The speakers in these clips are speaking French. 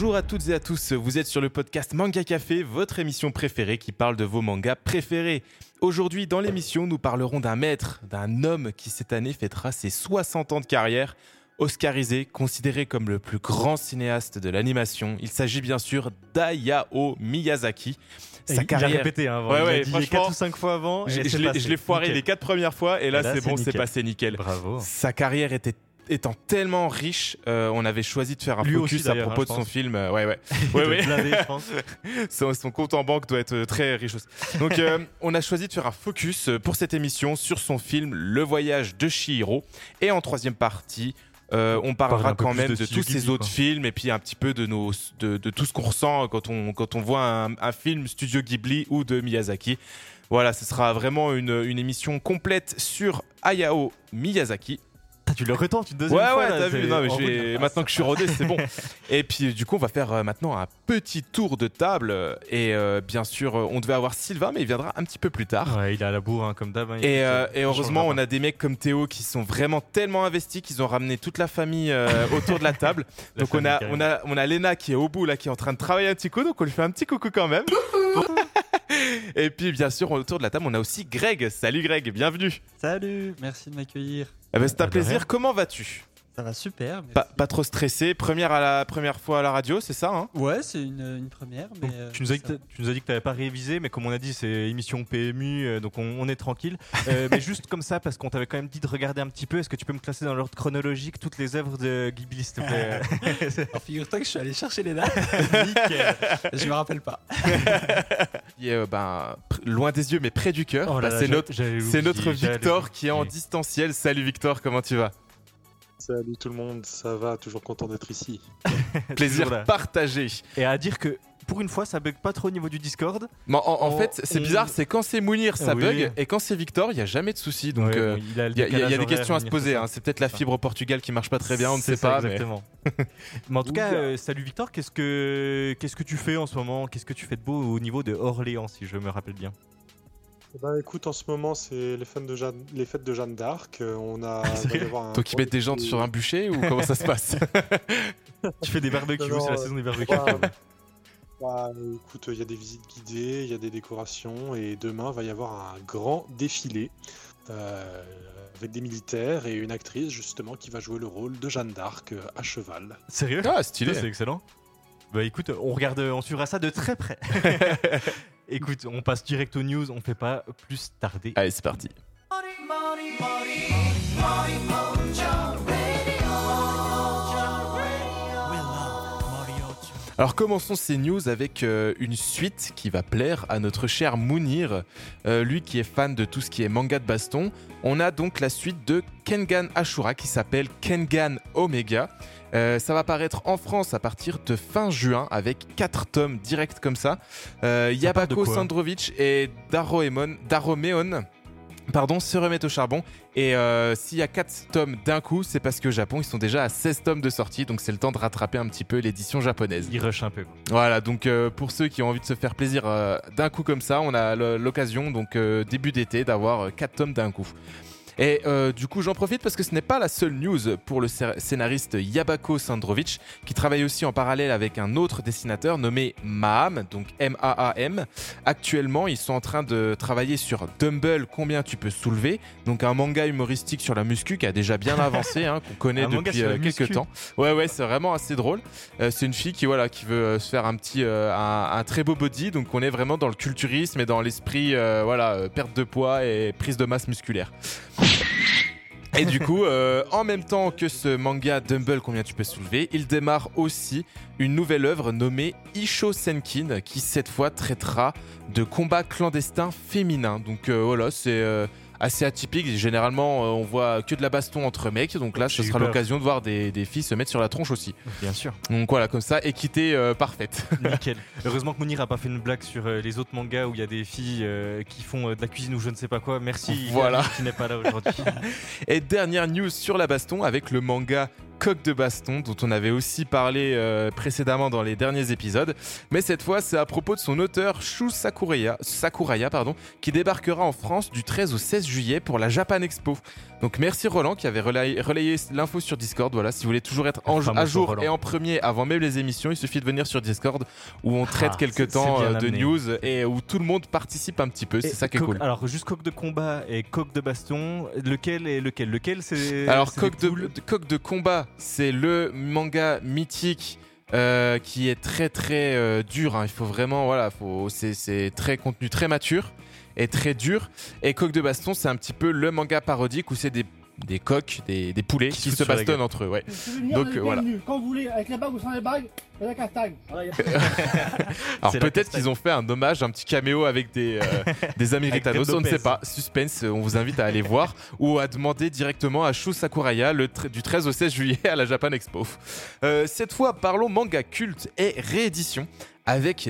Bonjour à toutes et à tous, vous êtes sur le podcast Manga Café, votre émission préférée qui parle de vos mangas préférés. Aujourd'hui, dans l'émission, nous parlerons d'un maître, d'un homme qui cette année fêtera ses 60 ans de carrière. Oscarisé, considéré comme le plus grand cinéaste de l'animation, il s'agit bien sûr d'Ayao Miyazaki. Sa carrière... Il a répété, hein, ouais, ouais, il a dit 4 ou 5 fois avant. Je, je l'ai foiré nickel. les 4 premières fois et là, là c'est bon, c'est passé nickel. Bravo. Sa carrière était étant tellement riche, euh, on avait choisi de faire un Lui focus aussi, à propos hein, de son pense. film. Euh, ouais, ouais. ouais, ouais. Blindé, je pense. son, son, compte en banque doit être euh, très riche aussi. Donc, euh, on a choisi de faire un focus pour cette émission sur son film Le Voyage de Chihiro. Et en troisième partie, euh, on parlera quand même de, de tous ces autres quoi. films et puis un petit peu de, nos, de, de tout ce qu'on ressent quand on, quand on voit un, un, film Studio Ghibli ou de Miyazaki. Voilà, ce sera vraiment une, une émission complète sur Hayao Miyazaki. Tu le retends une deuxième ouais, fois. Ouais, t'as vu. Non, mais vais... maintenant que je suis rodé, c'est bon. Et puis, du coup, on va faire euh, maintenant un petit tour de table. Et euh, bien sûr, on devait avoir Sylvain, mais il viendra un petit peu plus tard. Ouais, il est à la bourre, hein, comme d'hab. Hein, et, euh, et, heureusement, on a des mecs comme Théo qui sont vraiment tellement investis qu'ils ont ramené toute la famille euh, autour de la table. La donc, on, a, on, a, on a Léna qui est au bout, là, qui est en train de travailler un petit coup. Donc, on lui fait un petit coucou quand même. et puis, bien sûr, autour de la table, on a aussi Greg. Salut Greg, bienvenue. Salut, merci de m'accueillir. Eh ben, c'est un plaisir. Comment vas-tu? Ça va super. Pas, pas, trop stressé. Première, à la, première fois à la radio, c'est ça hein? Ouais, c'est une, une, première. Mais euh, tu, nous as, tu, nous as, dit que tu n'avais pas révisé, mais comme on a dit, c'est émission PMU, euh, donc on, on, est tranquille. euh, mais juste comme ça, parce qu'on t'avait quand même dit de regarder un petit peu, est-ce que tu peux me classer dans l'ordre chronologique toutes les œuvres de Ghibli, s'il te plaît? Alors figure-toi que je suis allé chercher les dates. Nickel. Je me rappelle pas. Et euh, ben, loin des yeux, mais près du cœur, oh bah, c'est notre, notre Victor qui est en distanciel. Salut Victor, comment tu vas? Salut tout le monde, ça va, toujours content d'être ici. Plaisir partagé. Et à dire que pour une fois, ça bug pas trop au niveau du Discord. Mais en, en on, fait, c'est on... bizarre, c'est quand c'est Mounir, ça oui. bug, et quand c'est Victor, il n'y a jamais de souci. Donc, il euh, y a, y a, y a des questions à se poser. Hein. C'est peut-être la fibre au Portugal qui marche pas très bien, on ne sait ça, pas. Exactement. Mais, mais en tout cas, euh, salut Victor, qu'est-ce que qu'est-ce que tu fais en ce moment? Qu'est-ce que tu fais de beau au niveau de Orléans, si je me rappelle bien? Bah écoute, en ce moment, c'est les, fêtes de Jeanne, les fêtes de Jeanne d'Arc. Euh, on a. Ah, Toi qui mets des gens et... sur un bûcher ou comment ça se passe Tu fais des barbecues, c'est la saison des barbecues. Bah, bah, écoute, il y a des visites guidées, il y a des décorations et demain va y avoir un grand défilé euh, avec des militaires et une actrice justement qui va jouer le rôle de Jeanne d'Arc euh, à cheval. Sérieux? Ah, stylé. C'est excellent. Bah écoute, on regarde, on suivra ça de très près. Écoute, on passe direct aux news, on fait pas plus tarder. Allez, c'est parti. Alors commençons ces news avec euh, une suite qui va plaire à notre cher Mounir, euh, lui qui est fan de tout ce qui est manga de baston. On a donc la suite de Kengan Ashura qui s'appelle Kengan Omega. Euh, ça va paraître en France à partir de fin juin avec 4 tomes directs comme ça. Euh, Yabako Sandrovich et Daroemon, Daromeon pardon, se remettent au charbon. Et euh, s'il y a 4 tomes d'un coup, c'est parce que Japon, ils sont déjà à 16 tomes de sortie, donc c'est le temps de rattraper un petit peu l'édition japonaise. Ils rushent un peu. Voilà, donc euh, pour ceux qui ont envie de se faire plaisir euh, d'un coup comme ça, on a l'occasion, donc début d'été, d'avoir 4 tomes d'un coup. Et euh, du coup, j'en profite parce que ce n'est pas la seule news pour le scénariste Yabako Sandrovich, qui travaille aussi en parallèle avec un autre dessinateur nommé Maham, donc M-A-A-M. Actuellement, ils sont en train de travailler sur Dumble, combien tu peux soulever, donc un manga humoristique sur la muscu qui a déjà bien avancé, hein, qu'on connaît un depuis euh, quelques temps. Ouais, ouais, c'est vraiment assez drôle. Euh, c'est une fille qui, voilà, qui veut euh, se faire un petit, un, un, très beau body, donc on est vraiment dans le culturisme et dans l'esprit, voilà, perte de poids et prise de masse musculaire. Et du coup, euh, en même temps que ce manga Dumble, combien tu peux soulever, il démarre aussi une nouvelle œuvre nommée Isho Senkin, qui cette fois traitera de combats clandestins féminins. Donc euh, voilà, c'est euh, assez atypique. Généralement, euh, on voit que de la baston entre mecs. Donc là, ce sera l'occasion de voir des, des, filles se mettre sur la tronche aussi. Bien sûr. Donc voilà, comme ça, équité euh, parfaite. Nickel. Heureusement que Mounir a pas fait une blague sur euh, les autres mangas où il y a des filles euh, qui font de la cuisine ou je ne sais pas quoi. Merci. Voilà. Qui n'est pas là aujourd'hui. Et dernière news sur la baston avec le manga Coq de baston dont on avait aussi parlé euh, précédemment dans les derniers épisodes. Mais cette fois, c'est à propos de son auteur Shu Sakuraya, pardon, qui débarquera en France du 13 au 16 juillet pour la Japan Expo. Donc merci Roland qui avait relayé, relayé l'info sur Discord. Voilà, si vous voulez toujours être en- à jour Roland. et en premier avant même les émissions, il suffit de venir sur Discord où on traite Ah, quelques c'est- temps euh, de amené. news et où tout le monde participe un petit peu. C'est ça qui est cool. Alors, juste coq de combat et coq de baston, lequel est lequel? Lequel c'est. Alors, Coq de, Coq de combat, c'est le manga mythique euh, qui est très très euh, dur. hein. Il faut vraiment, voilà, c'est très contenu très mature et très dur. Et Coq de baston, c'est un petit peu le manga parodique où c'est des, des coqs, des, des poulets Qui qui, se la bastonnent entre eux. Ouais. Donc, la euh, voilà. Quand vous voulez, avec les bagues ou sans les bagues, et la castagne. Voilà, y a- Alors la peut-être qu'ils ont fait un hommage, un petit caméo avec des, euh, des Americanos, Fred on ne sait pas. Suspense, on vous invite à aller voir ou à demander directement à Shu Sakuraya le du 13 au 16 juillet à la Japan Expo. Euh, cette fois, parlons manga culte et réédition avec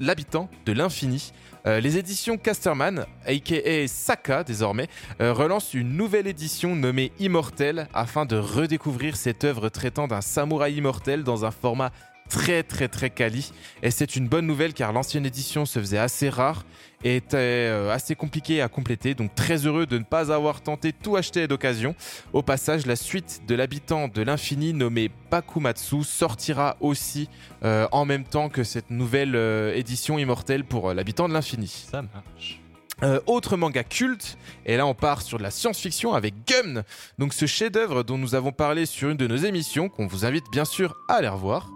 l'habitant de l'infini. Euh, les éditions Casterman, aka Saka désormais, euh, relancent une nouvelle édition nommée Immortel afin de redécouvrir cette œuvre traitant d'un samouraï immortel dans un format très très très quali. Et c'est une bonne nouvelle car l'ancienne édition se faisait assez rare et était euh, assez compliquée à compléter. Donc très heureux de ne pas avoir tenté tout acheter d'occasion. Au passage, la suite de l'habitant de l'infini nommé Bakumatsu sortira aussi euh, en même temps que cette nouvelle euh, édition immortelle pour euh, l'habitant de l'infini. Ça marche. Euh, autre manga culte, et là on part sur de la science-fiction avec Gum, donc ce chef-d'œuvre dont nous avons parlé sur une de nos émissions, qu'on vous invite bien sûr à aller revoir,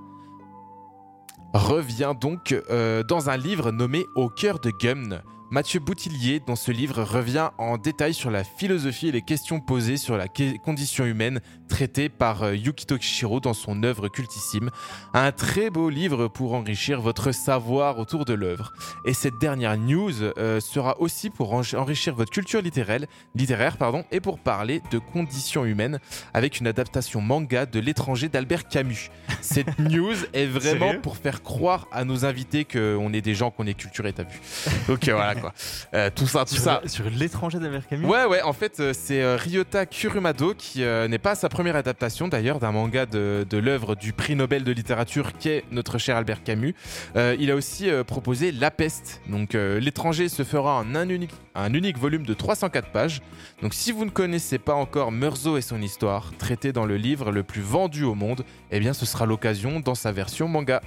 revient donc euh, dans un livre nommé Au cœur de Gum. Mathieu Boutillier, dans ce livre, revient en détail sur la philosophie et les questions posées sur la condition humaine traitées par euh, Yukito Kishiro dans son œuvre cultissime. Un très beau livre pour enrichir votre savoir autour de l'œuvre. Et cette dernière news euh, sera aussi pour en- enrichir votre culture littéraire, littéraire pardon, et pour parler de conditions humaines avec une adaptation manga de l'étranger d'Albert Camus. Cette news est vraiment pour faire croire à nos invités qu'on est des gens qu'on est culturés, t'as vu. Donc euh, voilà quoi. Euh, tout ça, tout Sur, ça. sur l'étranger d'Albert Camus? Ouais, ouais, en fait, c'est Ryota Kurumado qui euh, n'est pas sa première adaptation d'ailleurs d'un manga de, l'œuvre du prix Nobel de littérature qu'est notre cher Albert Camus. Euh, il a aussi euh, proposé La Peste. Donc, euh, l'étranger se fera en un unique, un unique volume de 304 pages. Donc, si vous ne connaissez pas encore Meursault et son histoire, traité dans le livre le plus vendu au monde, eh bien, ce sera l'occasion dans sa version manga.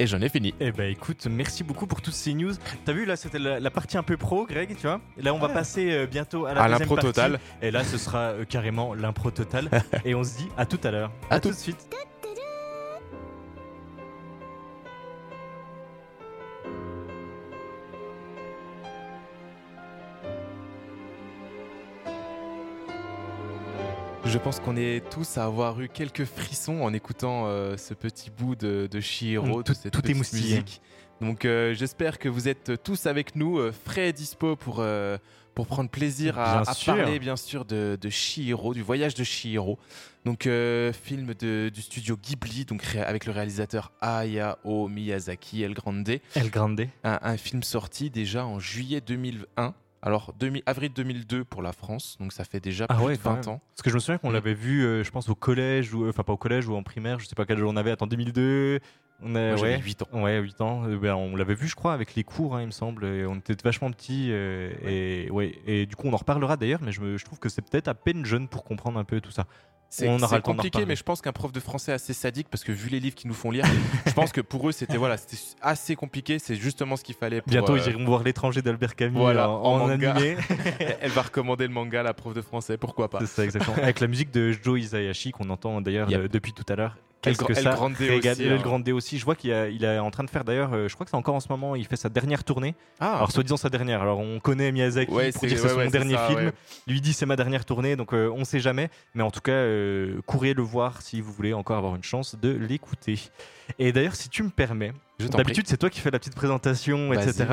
Et j'en ai fini. Eh ben écoute, merci beaucoup pour toutes ces news. T'as vu là, c'était la, la partie un peu pro, Greg, tu vois? Là, on va passer euh, bientôt à la À deuxième l'impro partie. totale. Et là, ce sera euh, carrément l'impro totale. Et on se dit à tout à l'heure. À tout tout. de suite. Je pense qu'on est tous à avoir eu quelques frissons en écoutant euh, ce petit bout de, de Chihiro, Mm, de tout- cette tout est moustillé. musique. Donc euh, j'espère que vous êtes tous avec nous, euh, frais et dispo pour, pour prendre plaisir à, parler bien sûr de, de Chihiro, du voyage de Chihiro. Donc film de- du studio Ghibli, donc avec le réalisateur Hayao Miyazaki El Grande. El Grande. Un, un film sorti déjà en juillet 2001. Alors, 2000 avril 2002 pour la France, donc ça fait déjà Ah plus ouais, de quand 20 même. ans. Parce que je me souviens qu'on Mm. l'avait vu, euh, je pense, au collège, ou enfin pas au collège ou en primaire, je sais pas quel jour on avait. Attends, 2002. On a, Moi, j'avais ouais. 8 ans. Ouais, 8 ans. Euh, ben, on l'avait vu, je crois, avec les cours, hein, il me semble. et on était vachement petits. euh, et, ouais, et du coup, on en reparlera d'ailleurs, mais je, me- je trouve que c'est peut-être à peine jeune pour comprendre un peu tout ça. C'est compliqué, mais je pense qu'un prof de français assez sadique, parce que vu les livres qu'ils nous font lire, je pense que pour eux c'était voilà, c'était assez compliqué. C'est justement ce qu'il fallait. Pour, Bientôt, euh, ils iront voir l'étranger d'Albert Camus voilà, en, en animé. Elle va recommander le manga à la prof de français, pourquoi pas c'est ça, exactement. Avec la musique de Joe Isayashi, qu'on entend d'ailleurs Yep. euh, depuis tout à l'heure. Qu'est-ce que El ça Grande aussi, El. Grande aussi. Je vois qu'il est en train de faire d'ailleurs, euh, je crois que c'est encore en ce moment, il fait sa dernière tournée. Ah, Alors, soi-disant sa dernière. Alors, on connaît Miyazaki Ouais, pour dire que c'est son ouais, dernier ça, film. Lui dit c'est ma dernière tournée, donc euh, on sait jamais. Mais en tout cas, euh, courez le voir si vous voulez encore avoir une chance de l'écouter. Et d'ailleurs, si tu me permets, d'habitude c'est toi qui fais la petite présentation, etc.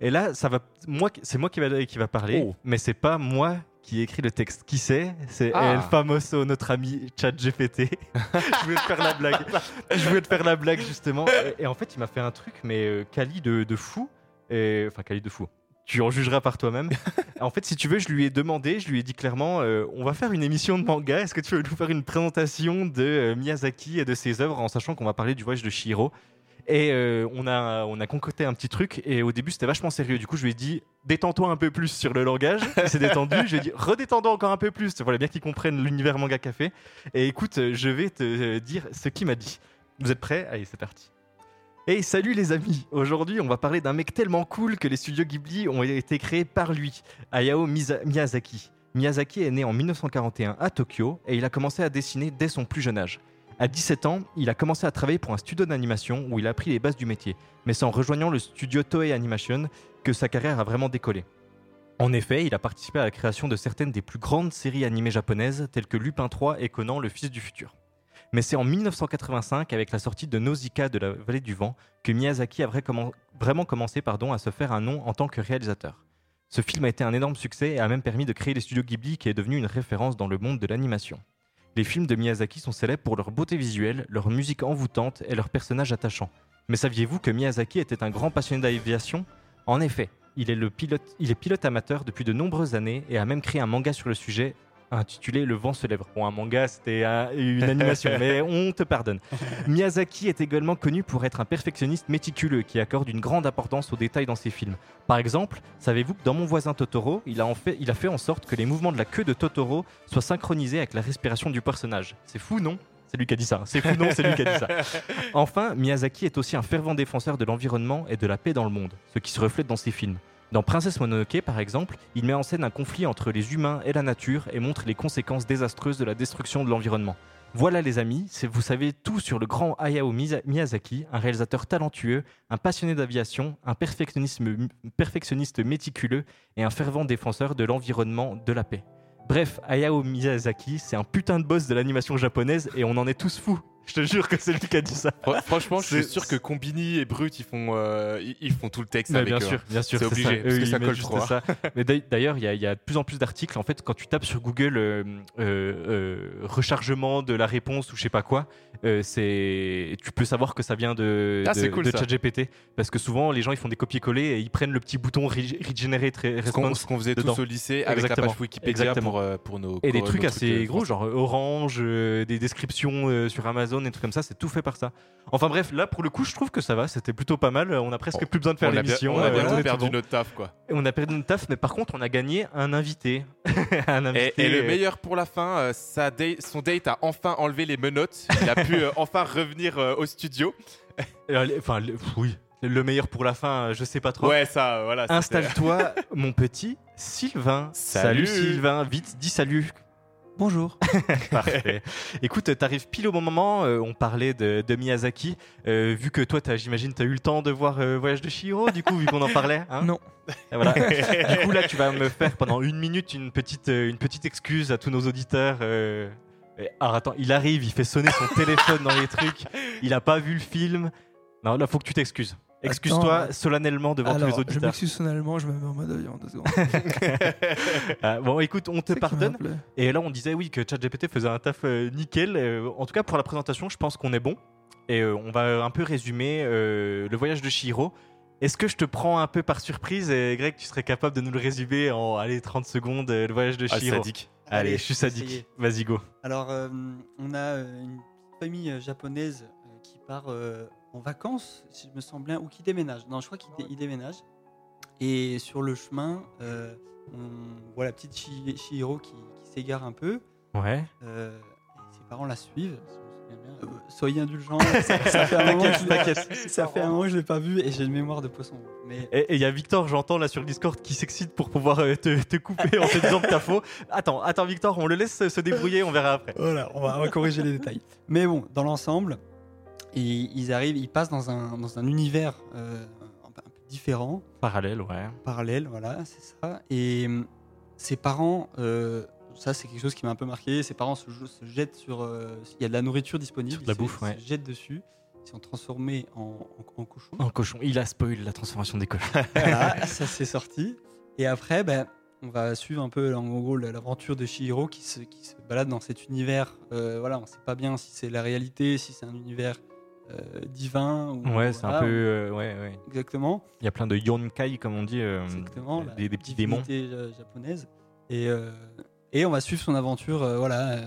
Et là, ça va, moi, c'est moi qui va, qui va parler, Oh. mais c'est pas moi qui écrit le texte. Qui c'est? C'est Ah. El Famoso, notre ami ChatGPT. je voulais te faire la blague. Je voulais te faire la blague justement. Et, et en fait, il m'a fait un truc, mais euh, quali de, de fou. Et, enfin, quali de fou. Tu en jugeras par toi-même. en fait, si tu veux, je lui ai demandé, je lui ai dit clairement, euh, on va faire une émission de manga. Est-ce que tu veux nous faire une présentation de euh, Miyazaki et de ses œuvres, en sachant qu'on va parler du voyage de Shihiro? Et euh, on, a, on a concocté un petit truc. Et au début, c'était vachement sérieux. Du coup, je lui ai dit détends-toi un peu plus sur le langage. Il s'est détendu. Je lui ai dit redétends-toi encore un peu plus. Voilà, bien qu'il comprenne l'univers manga café. Et écoute, je vais te dire ce qu'il m'a dit. Vous êtes prêts? Allez, c'est parti. Hey, salut les amis Aujourd'hui, on va parler d'un mec tellement cool que les studios Ghibli ont été créés par lui, Hayao Miyazaki. Miyazaki est né en 1941 à Tokyo et il a commencé à dessiner dès son plus jeune âge. À 17 ans, il a commencé à travailler pour un studio d'animation où il a appris les bases du métier, mais c'est en rejoignant le studio Toei Animation que sa carrière a vraiment décollé. En effet, il a participé à la création de certaines des plus grandes séries animées japonaises telles que Lupin III et Conan le Fils du Futur. Mais c'est en 1985, avec la sortie de Nausicaa de la Vallée du Vent, que Miyazaki a vraiment commencé pardon, à se faire un nom en tant que réalisateur. Ce film a été un énorme succès et a même permis de créer les studios Ghibli qui est devenu une référence dans le monde de l'animation. Les films de Miyazaki sont célèbres pour leur beauté visuelle, leur musique envoûtante et leurs personnages attachants. Mais saviez-vous que Miyazaki était un grand passionné d'aviation? En effet, il est pilote amateur depuis de nombreuses années et a même créé un manga sur le sujet intitulé Le vent se lève. Bon, un manga, c'était une animation, mais on te pardonne. Miyazaki est également connu pour être un perfectionniste méticuleux qui accorde une grande importance aux détails dans ses films. Par exemple, savez-vous que dans Mon voisin Totoro, il a, en fait, il a fait en sorte que les mouvements de la queue de Totoro soient synchronisés avec la respiration du personnage C'est fou, non? C'est lui qui a dit ça. C'est fou, non C'est lui qui a dit ça. Enfin, Miyazaki est aussi un fervent défenseur de l'environnement et de la paix dans le monde, ce qui se reflète dans ses films. Dans Princesse Mononoke, par exemple, il met en scène un conflit entre les humains et la nature et montre les conséquences désastreuses de la destruction de l'environnement. Voilà les amis, vous savez tout sur le grand Hayao Miyazaki, un réalisateur talentueux, un passionné d'aviation, un perfectionniste méticuleux et un fervent défenseur de l'environnement, de la paix. Bref, Hayao Miyazaki, c'est un putain de boss de l'animation japonaise et on en est tous fous. Je te jure que c'est lui qui a dit ça. Fr- Franchement, je suis C'est- sûr que Combini et Brut, ils font, euh, ils, font tout le texte Mais avec bien eux, sûr, hein. bien sûr, C'est obligé, ça. parce Eux, que ils ça colle juste trop, ça. Mais d'ail- d'ailleurs, il y, a- il y a de plus en plus d'articles. En fait, quand tu tapes sur Google euh, euh, euh, rechargement de la réponse ou je sais pas quoi, euh, c'est tu peux savoir que ça vient de, Ah, de, cool. ChatGPT parce que souvent les gens ils font des copier-coller et ils prennent le petit bouton re- regenerate re- Ce qu'on response ce qu'on faisait dedans. tous au lycée avec la Exactement. page Wikipédia Exactement. pour, euh, pour nos et des trucs nos assez gros, français. genre Orange, euh, des descriptions euh, sur Amazon et tout comme ça, c'est tout fait par ça. Enfin bref, là pour le coup, je trouve que ça va, c'était plutôt pas mal. On a presque Bon, plus besoin de faire on a bien, l'émission. on a euh, perdu bon. notre taf, quoi. Et On a perdu notre taf, mais par contre, on a gagné un invité. un Et, invité. et le euh, meilleur pour la fin, euh, sa son date a enfin enlevé les menottes. Il a pu euh, enfin revenir euh, au studio. Enfin, oui. Le meilleur pour la fin, je sais pas trop. Ouais, ça, voilà. Installe-toi, mon petit Sylvain. Salut. Sylvain, vite, dis salut. Bonjour. Parfait. Écoute, t'arrives pile au bon moment. euh, on parlait de, de Miyazaki. Euh, vu que toi, t'as- j'imagine, t'as eu le temps de voir euh, Voyage de Chihiro, du coup, vu qu'on en parlait. hein Non. Et voilà. du coup, là, tu vas me faire pendant une minute une petite, euh, une petite excuse à tous nos auditeurs. euh. Alors attends, il arrive, il fait sonner son téléphone dans les trucs. Il a pas vu le film. Non, là, faut que tu t'excuses. Excuse-toi Attends, solennellement devant tous les Alors, je auditeurs. m'excuse sonalement, je me mets en mode avion. Deux secondes. Ah, bon, écoute, on te pardonne. Et là, on disait oui que ChatGPT faisait un taf euh, nickel. Euh, en tout cas, pour la présentation, je pense qu'on est bon. Et euh, on va un peu résumer euh, le voyage de Shihiro. Est-ce que je te prends un peu par surprise et Greg, tu serais capable de nous le résumer en allez, 30 secondes, euh, le voyage de Ah, Shihiro? sadique. Allez, Allez, je suis sadique. Vas-y, go. Alors, euh, on a euh, une famille euh, japonaise euh, qui part euh, en vacances, si je me sens bien, ou qui déménage. Non, je crois qu'il dé- il déménage. Et sur le chemin, euh, on voit la petite Chi- Chihiro qui, qui s'égare un peu. Ouais. euh, ses parents la suivent. Euh, soyez indulgents. ça, ça fait un moment que je l'ai- ça fait un moment que je l'ai pas vu et j'ai une mémoire de poisson. Mais Et il y a Victor, j'entends là sur le Discord, qui s'excite pour pouvoir te, te couper en te disant que t'as faux. Attends, attends, Victor, on le laisse se débrouiller, on verra après. Voilà, on va, on va corriger les détails. Mais bon, dans l'ensemble, ils, ils arrivent, ils passent dans un, dans un univers euh, un peu différent, Parallèle, ouais. parallèle, voilà, c'est ça. Et hum, ses parents, euh, ça c'est quelque chose qui m'a un peu marqué, ses parents se, se jettent sur... euh, Il y a de la nourriture disponible, Sur de la ils se- bouffe, ils ouais. se jettent dessus, ils sont transformés en, en, en cochons. En cochon, il a spoil la transformation des cochons. Voilà, ça c'est sorti. Et après, ben, on va suivre un peu en gros l'aventure de Shihiro qui se, qui se balade dans cet univers. Euh, voilà, on sait pas bien si c'est la réalité, si c'est un univers euh, divin. Ou, Ouais, c'est un peu. euh, ouais, ouais. Exactement. Il y a plein de yonkai, comme on dit, euh, Exactement. des, des petits démons. japonaise. Et, euh, et on va suivre son aventure. euh, voilà. euh,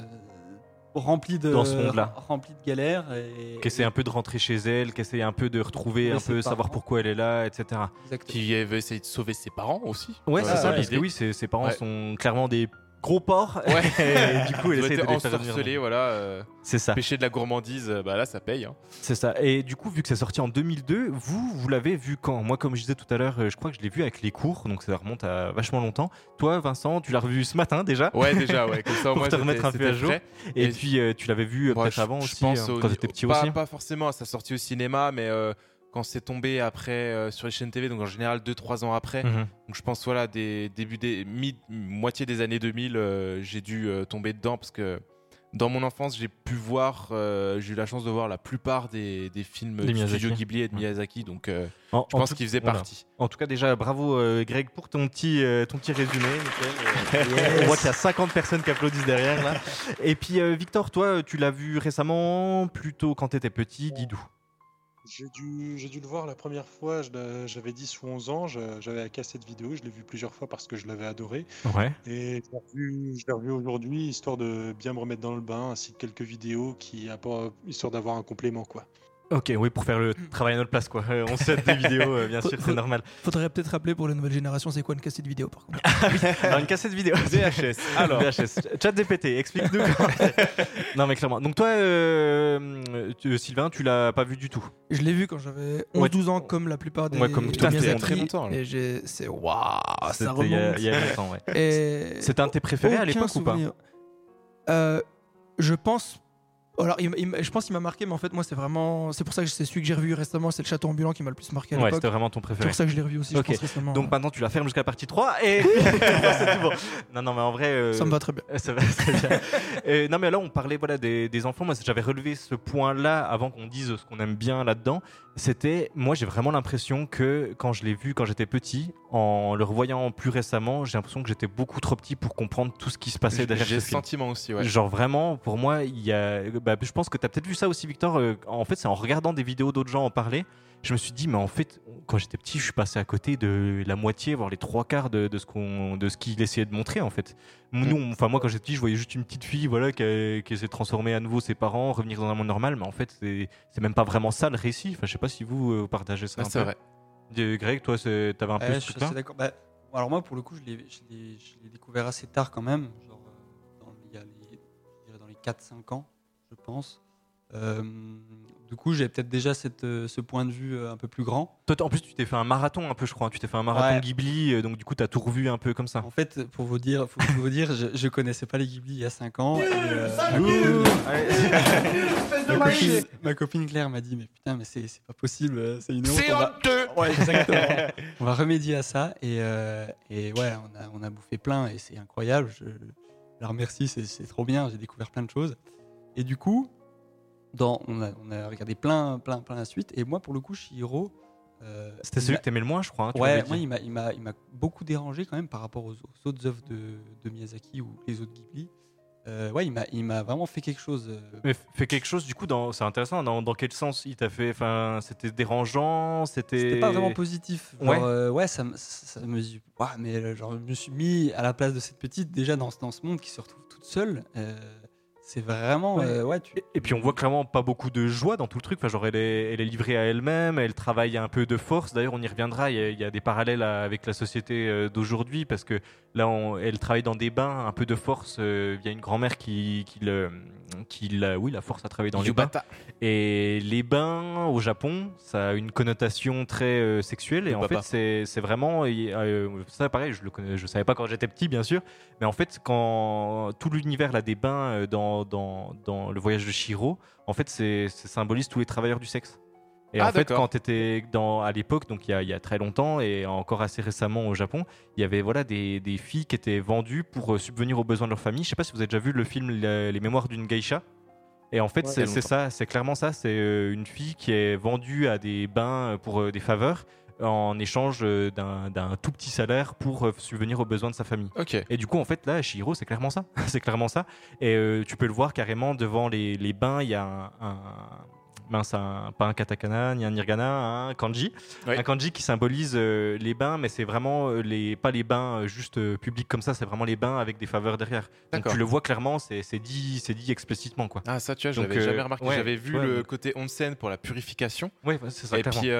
remplie de Dans ce monde-là. remplie de galères et Qui essaie un peu de rentrer chez elle, qui essaie un peu de retrouver un peu, savoir parents. pourquoi elle est là, etc. Exactement. Qui veut essayer de sauver ses parents aussi. Ouais, Euh, c'est ça, parce l'idée. que oui, ses, ses parents Ouais. sont clairement des gros. Ouais. et du coup, elle essaie de les faire ensorcelés, voilà. euh, C'est ça. Pêcher de la gourmandise, euh, bah là, ça paye. hein. C'est ça. Et du coup, vu que c'est sorti en 2002, vous, vous l'avez vu quand? Moi, comme je disais tout à l'heure, euh, je crois que je l'ai vu avec les cours, donc ça remonte à vachement longtemps. Toi, Vincent, tu l'as revu ce matin déjà? Ouais, déjà, ouais. Comme ça, Pour moins, te remettre un peu à jour. Et, Et- puis, tu l'avais vu Moi, peut-être avant je aussi, pense euh, au- quand t'étais petit pas, aussi. Pas forcément, ça sorti au cinéma, mais quand c'est tombé après euh, sur les chaînes TV, donc en général 2-3 ans après. Mhm. Donc je pense, voilà, des débuts des mi- moitié des années 2000, euh, j'ai dû euh, tomber dedans parce que dans mon enfance, j'ai pu voir, euh, j'ai eu la chance de voir la plupart des, des films Des Miyazaki. studio Ghibli et de Ouais. Miyazaki, donc euh, En- je en pense tout- qu'il faisait voilà. partie. En tout cas, déjà, bravo euh, Greg pour ton petit, euh, ton petit résumé. nickel. Euh, On voit qu'il y a 50 personnes qui applaudissent derrière. Là. Et puis, euh, Victor, toi, tu l'as vu récemment, plutôt quand tu étais petit, Didou. J'ai dû, j'ai dû le voir la première fois, j'avais 10 ou 11 ans, j'avais la cassette vidéo, je l'ai vu plusieurs fois parce que je l'avais adoré. Ouais. Et je l'ai revu, aujourd'hui, histoire de bien me remettre dans le bain, ainsi que quelques vidéos, qui, apportent- histoire d'avoir un complément. quoi. Ok, oui, pour faire le travail à notre place, quoi. Euh, on set des vidéos, euh, bien sûr, c'est normal. Faudrait peut-être rappeler pour les nouvelles générations, c'est quoi une cassette vidéo par contre Alors, une cassette vidéo. VHS. Alors, VHS. Chat DPT, explique-nous. comment- non, mais clairement. Donc, toi, euh, tu- Sylvain, tu l'as pas vu du tout. Je l'ai vu quand j'avais Ouais. 11-12 ans, comme la plupart des Ouais, comme tout à fait. Miyazaki, Très longtemps, là. Et j'ai- c'est waouh, ça C'était remonte. il y a- il y a longtemps, ouais. Et C'était un de tes préférés à l'époque ou pas. Euh, Je pense. Alors, il il je pense qu'il m'a marqué, mais en fait, moi, c'est vraiment. C'est pour ça que c'est celui que j'ai revu récemment, c'est le château ambulant qui m'a le plus marqué à Ouais, c'était vraiment ton C'est préféré. pour ça que je l'ai revu aussi, Ok. je pense récemment. Donc maintenant tu la fermes jusqu'à la partie 3 et c'est tout bon. Non non mais en vrai euh, ça me va très bien. ça va très bien. Non mais là on parlait voilà des, des enfants moi j'avais relevé ce point là avant qu'on dise ce qu'on aime bien là-dedans. C'était moi j'ai vraiment l'impression que quand je l'ai vu quand j'étais petit en le revoyant plus récemment, j'ai l'impression que j'étais beaucoup trop petit pour comprendre tout ce qui se passait derrière J'ai ce ce film. sentiment aussi, ouais. Genre vraiment, pour moi, il y a. bah, je pense que tu as peut-être vu ça aussi, Victor. euh, en fait, c'est en regardant des vidéos d'autres gens en parler. Je me suis dit, mais en fait, quand j'étais petit, je suis passé à côté de la moitié, voire les trois quarts de, de ce qu'on, de ce qu'il essayait de montrer, en fait. Nous, on- enfin moi, quand j'étais petit, je voyais juste une petite fille, voilà, qui, a- qui essaie de transformer à nouveau ses parents, revenir dans un monde normal, mais en fait, c'est, même pas vraiment ça le récit. Enfin, je sais pas si vous euh, partagez ça. Ah, c'est vrai. Greg, toi, t'avais un peu ce truc-là d'accord. Bah, alors moi, pour le coup, je l'ai, découvert assez tard quand même, genre euh, dans, il y a les, dirais dans les 4-5 ans, je pense. Euh, du coup, j'ai peut-être déjà cette, euh, ce point de vue euh, un peu plus grand. Toi, en plus, tu t'es fait un marathon un peu, je crois. Tu t'es fait un marathon Ouais. Ghibli, donc du coup, t'as tout revu un peu comme ça. En fait, pour vous dire, faut vous dire, je, je connaissais pas les Ghibli il y a 5 ans. euh, ma, copine, ma copine Claire m'a dit mais putain mais c'est c'est pas possible, c'est une honte. on va- Ouais, exactement. on va remédier à ça et, euh, et ouais, on a, on a bouffé plein et c'est incroyable. Je, je la remercie, c'est c'est trop bien. J'ai découvert plein de choses. Et du coup, dans, on, a, on a regardé plein, plein, plein la suite. Et moi, pour le coup, Shihiro. euh, C'était celui que t'aimais le moins, je crois. hein, Ouais, moi, il m'a- beaucoup dérangé quand même par rapport aux, aux autres œuvres de, de Miyazaki ou les autres Ghibli. Euh, ouais, il m'a- vraiment fait quelque chose. euh, Mais fait quelque chose, du coup, c'est intéressant. Dans, dans quel sens il t'a fait Enfin, c'était dérangeant C'était. C'était pas vraiment positif. Genre, Ouais. euh, ouais, ça, me- ça me dit, mais genre, je me suis mis à la place de cette petite déjà dans, ce- dans ce monde qui se retrouve toute seule. euh, c'est vraiment, Ouais. euh, ouais, tu, Et- Et puis on voit clairement pas beaucoup de joie dans tout le truc. Enfin, genre, elle est, elle est livrée à elle-même, elle travaille un peu de force. D'ailleurs, on y reviendra. Il y a, il y a des parallèles à- avec la société euh, d'aujourd'hui parce que là, on- elle travaille dans des bains un peu de force euh, via une grand-mère qui, qui, le, qui la, oui, la force à travailler dans les bains. Et les bains au Japon, ça a une connotation très euh, sexuelle. Et en fait, c'est vraiment. euh, ça, pareil, je le connais, je savais pas quand j'étais petit, bien sûr. Mais en fait, quand tout l'univers là, des bains euh, dans, dans, dans le voyage de Shiro, en fait, c'est ça symbolise tous les travailleurs du sexe. Et Ah, en fait, quand tu étais dans, à l'époque, donc il y, a, il y a très longtemps et encore assez récemment au Japon, il y avait voilà, des, des filles qui étaient vendues pour euh, subvenir aux besoins de leur famille. Je sais pas si vous avez déjà vu le film Les, Les Mémoires d'une geisha. Et en fait, Ouais. c'est ça, c'est clairement ça. C'est euh, une fille qui est vendue à des bains pour euh, des faveurs en échange d'un tout petit salaire pour subvenir aux besoins de sa famille. Et du coup, en fait, là, Shihiro, c'est clairement ça. c'est clairement ça. Et euh, tu peux le voir carrément devant les, les bains. Il y a un, un- mince, un- pas un katakana ni un hiragana, un kanji. Un kanji qui symbolise euh, les bains, mais c'est vraiment euh, les, pas les bains euh, juste euh, publics comme ça, c'est vraiment les bains avec des faveurs derrière. Donc tu le vois clairement, c'est dit, dit explicitement quoi. Ah ça tu vois, je l'avais jamais remarqué. ouais, J'avais vu ouais, le côté onsen pour la purification. Ouais, c'est ça. et clairement. puis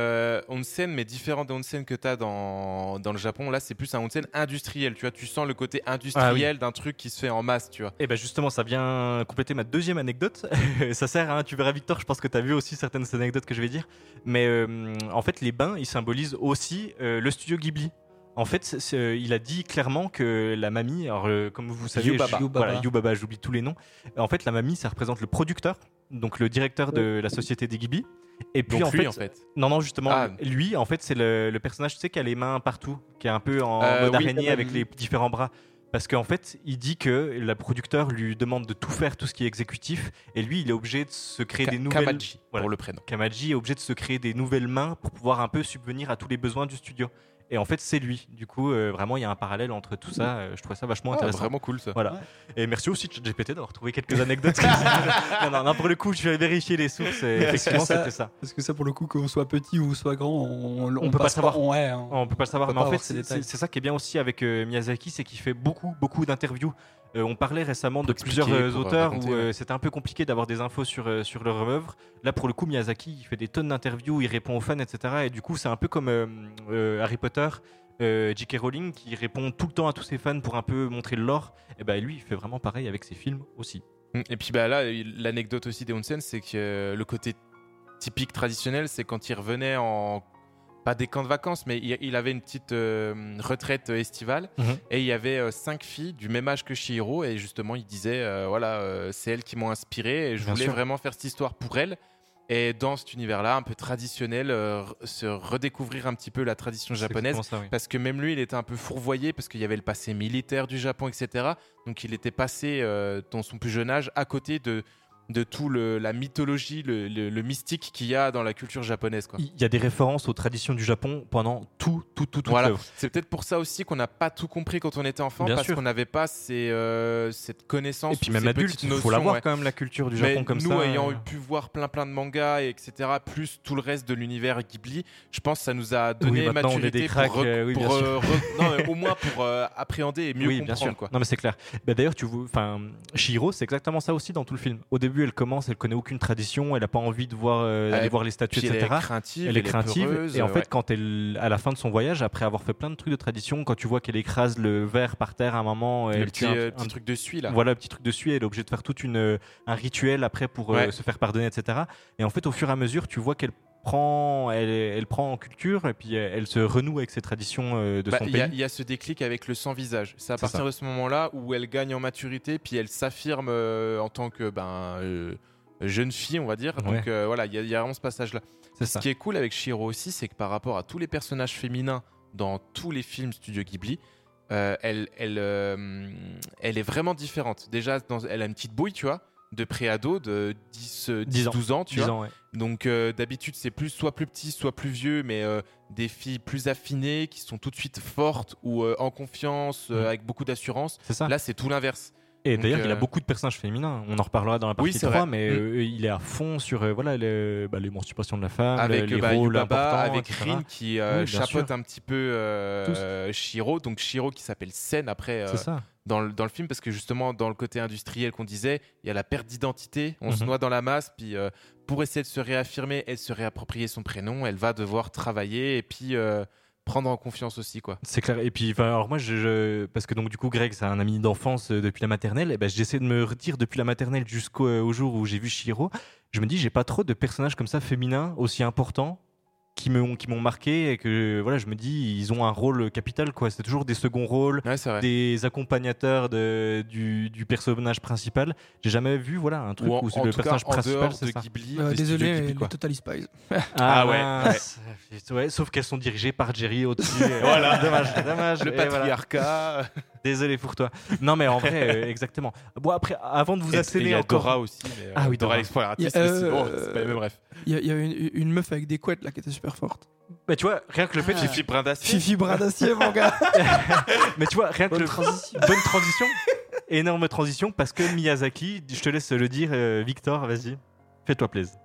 onsen, mais différent des onsen que tu as dans, dans le Japon. Là, c'est plus un onsen industriel. Tu vois, tu sens le côté industriel d'un truc qui se fait en masse, tu vois. Et ben justement, ça vient compléter ma deuxième anecdote. ça sert, hein, tu verras Victor, je pense que tu as vu aussi certaines anecdotes que je vais dire. Mais euh, en fait, les bains, ils symbolisent aussi euh, le studio Ghibli. En fait, c'est- il a dit clairement que la mamie, alors euh, comme vous savez, Yubaba. je- Yubaba. voilà, Yubaba, j'oublie tous les noms. En fait, la mamie, ça représente le producteur, donc le directeur de la société des Ghibli. Et puis Donc en, lui, fait, en fait. non, non, justement, Ah. lui, en fait, c'est le, le personnage, tu sais, qui a les mains partout, qui est un peu en Euh, mode oui. araignée avec les différents bras. Parce qu'en fait, il dit que le producteur lui demande de tout faire, tout ce qui est exécutif, et lui, il est obligé de se créer Ka- des nouvelles. Kamaji, Voilà. pour le prénom. Kamaji est obligé de se créer des nouvelles mains pour pouvoir un peu subvenir à tous les besoins du studio. Et en fait, c'est lui. Du coup, euh, vraiment, il y a un parallèle entre tout ça. euh, je trouvais ça vachement Ah, intéressant. vraiment cool ça. Voilà. Ouais. Et merci aussi ChatGPT d'avoir trouvé quelques anecdotes. non, non, non, pour le coup, je vais vérifier les sources. Et effectivement, Ça- c'était ça. Parce que ça, pour le coup, qu'on soit petit ou soit grand, on, On peut pas savoir. on- ouais, hein. On peut pas le savoir, On peut mais en pas fait, avoir ces c'est détails. c'est- c'est ça qui est bien aussi avec euh, Miyazaki, c'est qu'il fait beaucoup, beaucoup d'interviews. Euh, on parlait récemment de plusieurs euh, euh, auteurs raconter, où ouais. c'était un peu compliqué d'avoir des infos sur, sur leur œuvre. Là, pour le coup, Miyazaki, il fait des tonnes d'interviews, il répond aux fans, etc. Et du coup, c'est un peu comme Harry Potter. euh, J.K. Rowling qui répond tout le temps à tous ses fans pour un peu montrer le lore, et ben lui il fait vraiment pareil avec ses films aussi. Mm. Et puis bah là, l'anecdote aussi des onsen, c'est que le côté typique traditionnel, c'est quand il revenait en pas des camps de vacances, mais il, il avait une petite euh, retraite estivale Mhm. et il y avait euh, cinq filles du même âge que Shihiro et justement il disait euh, voilà euh, c'est elles qui m'ont inspiré et je Bien voulais sûr. vraiment faire cette histoire pour elles et dans cet univers-là un peu traditionnel euh, se redécouvrir un petit peu la tradition japonaise exactement ça, oui. parce que même lui, il était un peu fourvoyé parce qu'il y avait le passé militaire du Japon, etc. Donc il était passé euh, dans son plus jeune âge à côté de, de tout le, la mythologie, le, le- le mystique qu'il y a dans la culture japonaise. Quoi. Il y a des références aux traditions du Japon pendant tout, tout, tout, toute Voilà. C'est peut-être pour ça aussi qu'on n'a pas tout compris quand on était enfant, Bien parce qu'on n'avait pas ces, euh, cette connaissance. Et puis même adulte, il faut l'avoir ouais. quand même la culture du Mais Japon comme nous, ça. ayant euh, pu voir plein plein de mangas, et etc., plus tout le reste de l'univers Ghibli, je pense que ça nous a donné Oui, maturité des cracks, pour, euh, oui, pour, bien euh, non, au moins pour euh, appréhender et mieux oui, bien comprendre. sûr. Quoi. Non, mais c'est clair. Bah, D'ailleurs, tu vois, enfin, Shihiro, c'est exactement ça aussi dans tout le film. Au début, elle commence, elle connaît aucune tradition, elle a pas envie de voir, euh, d'aller Elle- voir les statues, elle etc. est craintive, Elle est craintive peureuse, et en fait ouais. quand elle à la fin de son voyage après avoir fait plein de trucs de tradition quand tu vois qu'elle écrase le verre par terre à un moment le elle petit, tient un- euh, un- petit truc de suie là. voilà le petit truc de suie elle est obligée de faire toute une euh, un rituel après pour euh, Ouais. se faire pardonner etc et en fait au fur et à mesure tu vois qu'elle prend elle, elle prend en culture et puis elle, elle se renoue avec ses traditions euh, de Bah, son pays il y a ce déclic avec le sans visage. C'est à partir ça. de ce moment-là où elle gagne en maturité, puis elle s'affirme euh, en tant que ben, euh, jeune fille, on va dire. Ouais. Donc euh, voilà, il y, a- il y a vraiment ce passage-là. Ce ça qui est cool avec Shiro aussi, c'est que par rapport à tous les personnages féminins dans tous les films Studio Ghibli, euh, elle, elle, euh, elle est vraiment différente. Déjà, dans- elle a une petite bouille, tu vois, de préado, de 10, euh, 10 ans. 12 ans, tu 10 vois. ans ouais. Donc euh, d'habitude c'est plus soit plus petit, soit plus vieux, mais euh, des filles plus affinées qui sont tout de suite fortes ou euh, en confiance, Mm. avec beaucoup d'assurance. c'est ça Là c'est tout l'inverse. et d'ailleurs il a beaucoup de personnages féminins on en reparlera dans la Oui, partie c'est 3 vrai. mais Mm. il est à fond sur voilà bah, l'émancipation de la femme avec les bah, rôles Yubaba, importants, avec etc. Rin qui Oui, chapeaute sûr. un petit peu Shiro, donc Shiro qui s'appelle Sen après c'est ça dans, le, dans le film parce que justement dans le côté industriel qu'on disait, il y a la perte d'identité, on se Mhm. noie dans la masse, puis euh, pour essayer de se réaffirmer et de se réapproprier son prénom, elle va devoir travailler et puis euh, prendre en confiance aussi quoi. C'est clair. Et puis, alors moi, je, je- parce que donc du coup, Greg, c'est un ami d'enfance euh, depuis la maternelle. Et ben, j'essaie de me redire depuis la maternelle jusqu'au au jour où j'ai vu Shiro. Je me dis, j'ai pas trop de personnages comme ça féminins aussi importants qui me qui m'ont marqué et que voilà, je me dis, ils ont un rôle capital quoi. C'est toujours des seconds rôles. Ouais. Des accompagnateurs de, du, du personnage principal. J'ai jamais vu voilà un truc en, où c'est le cas, personnage principal. c'est de ça. Ghibli, Euh, désolé, Ghibli, quoi. Totally Spies. Ah ouais, mince. Ouais, sauf qu'elles sont dirigées par Jerry au-dessus. voilà, dommage, dommage. Le voilà. patriarcat. Désolé pour toi. Non, mais en vrai, euh, exactement. Bon, après, avant de vous asséner il y a encore. Dora aussi. Mais, euh, Ah oui, Dora l'exploratrice, euh, c'est pas les mêmes rêves. Il y, a- y une, une meuf avec des couettes là qui était super forte. Bah, tu vois, rien que le fait. Ah. Fifi Brin d'acier. Fifi bras d'acier, mon gars. Mais tu vois, rien que le. transition. Bonne transition. Énorme transition parce que Miyazaki, je te laisse le dire, euh, Victor, vas-y. Fais-toi plaisir.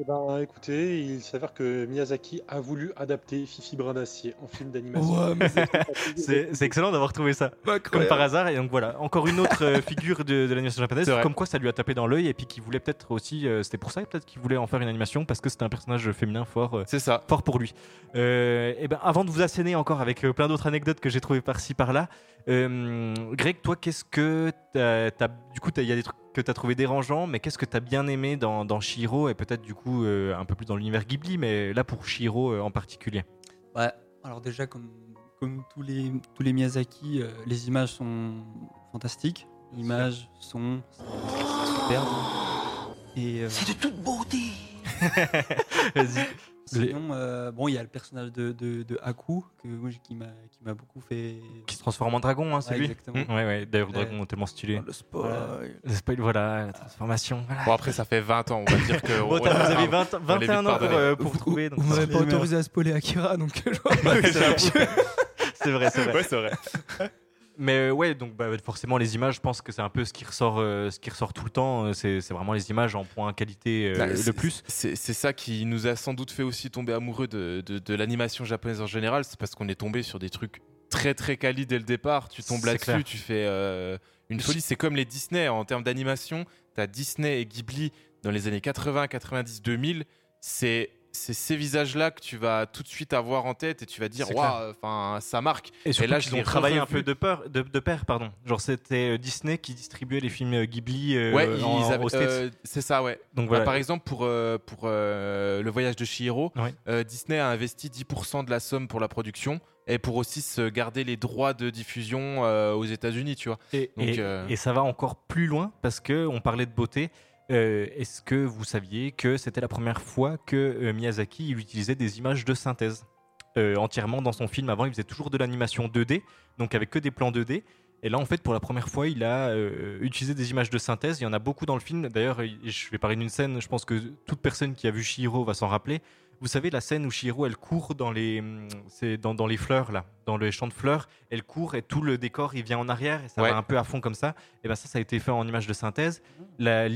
Eh ben, écoutez, il s'avère que Miyazaki a voulu adapter Fifi Brin d'Acier en film d'animation. C'est excellent d'avoir trouvé ça. Comme par hasard, et donc voilà, encore une autre euh, figure de, de l'animation japonaise, comme quoi ça lui a tapé dans l'œil, et puis qu'il voulait peut-être aussi, euh, c'était pour ça peut-être qu'il voulait en faire une animation, parce que c'était un personnage féminin fort, euh, C'est ça. fort pour lui. Euh, et ben, avant de vous asséner encore avec euh, plein d'autres anecdotes que j'ai trouvées par-ci par-là, euh, Greg, toi, qu'est-ce que t'as, t'as- du coup, il y a des trucs que tu as trouvé dérangeants, mais qu'est-ce que tu as bien aimé dans, dans Shiro et peut-être du coup euh, un peu plus dans l'univers Ghibli, mais là pour Shiro euh, en particulier? Ouais, alors déjà, comme, comme tous, les, tous les Miyazaki, euh, les images sont fantastiques. Images, son, c'est c'est superbe. Et euh, C'est de toute beauté. Vas-y. Sinon, euh, bon, il y a le personnage de, de, de Haku que, moi, qui m'a qui m'a beaucoup fait. Qui se transforme en dragon, hein, c'est Ouais, lui exactement. Ouais, ouais, d'ailleurs, le dragon est tellement stylé. Le spoil. Voilà. Le spoil, voilà, la transformation. Voilà. Bon, après, ça fait 20 ans, on va dire que. Bon, on- vous avez on- 20 on les 21 ans pour, euh, pour Vous- trouver. donc Vous m'avez pas Les autorisé à spoiler Akira, donc je vois pas. Oui, c'est vrai. C'est vrai, c'est vrai. Ouais, c'est vrai. Mais ouais, donc bah, forcément les images, je pense que c'est un peu ce qui ressort, euh, ce qui ressort tout le temps. euh, C'est vraiment les images en point qualité euh, Bah, le plus. C'est ça qui nous a sans doute fait aussi tomber amoureux de, de- de l'animation japonaise en général. C'est parce qu'on est tombé sur des trucs très très quali dès le départ. Tu tombes là-dessus, tu fais euh, une folie. C'est comme les Disney en termes d'animation. T'as Disney et Ghibli dans les années 80, 90, 2000. C'est c'est ces visages-là que tu vas tout de suite avoir en tête et tu vas dire waouh, enfin ça marque. Et là, je ont travaillé un peu de, peur, de, de pair, pardon. Genre c'était euh, Disney qui distribuait les films euh, Ghibli euh, ouais, ils c'est ça, ouais. Donc Bah, par exemple, pour, pour le voyage de Chihiro, Ouais. Disney a investi 10% de la somme pour la production et pour aussi se garder les droits de diffusion aux États-Unis, tu vois. Et, Donc, et- et ça va encore plus loin parce que on parlait de beauté. Euh, Est-ce que vous saviez que c'était la première fois que euh, Miyazaki il utilisait des images de synthèse? Euh, entièrement dans son film Avant, il faisait toujours de l'animation 2D, donc avec que des plans 2D. Et là, en fait, pour la première fois, il a utilisé des images de synthèse. Il y en a beaucoup dans le film. D'ailleurs, il- je vais parler d'une scène. Je pense que toute personne qui a vu Shihiro va s'en rappeler. Vous savez la scène où Shihiro elle court dans les, c'est dans, dans les fleurs là, dans le champ de fleurs. Elle court et tout le décor il vient en arrière et ça Ouais. va un peu à fond comme ça. Et ben ça, ça a été fait en image de synthèse. La-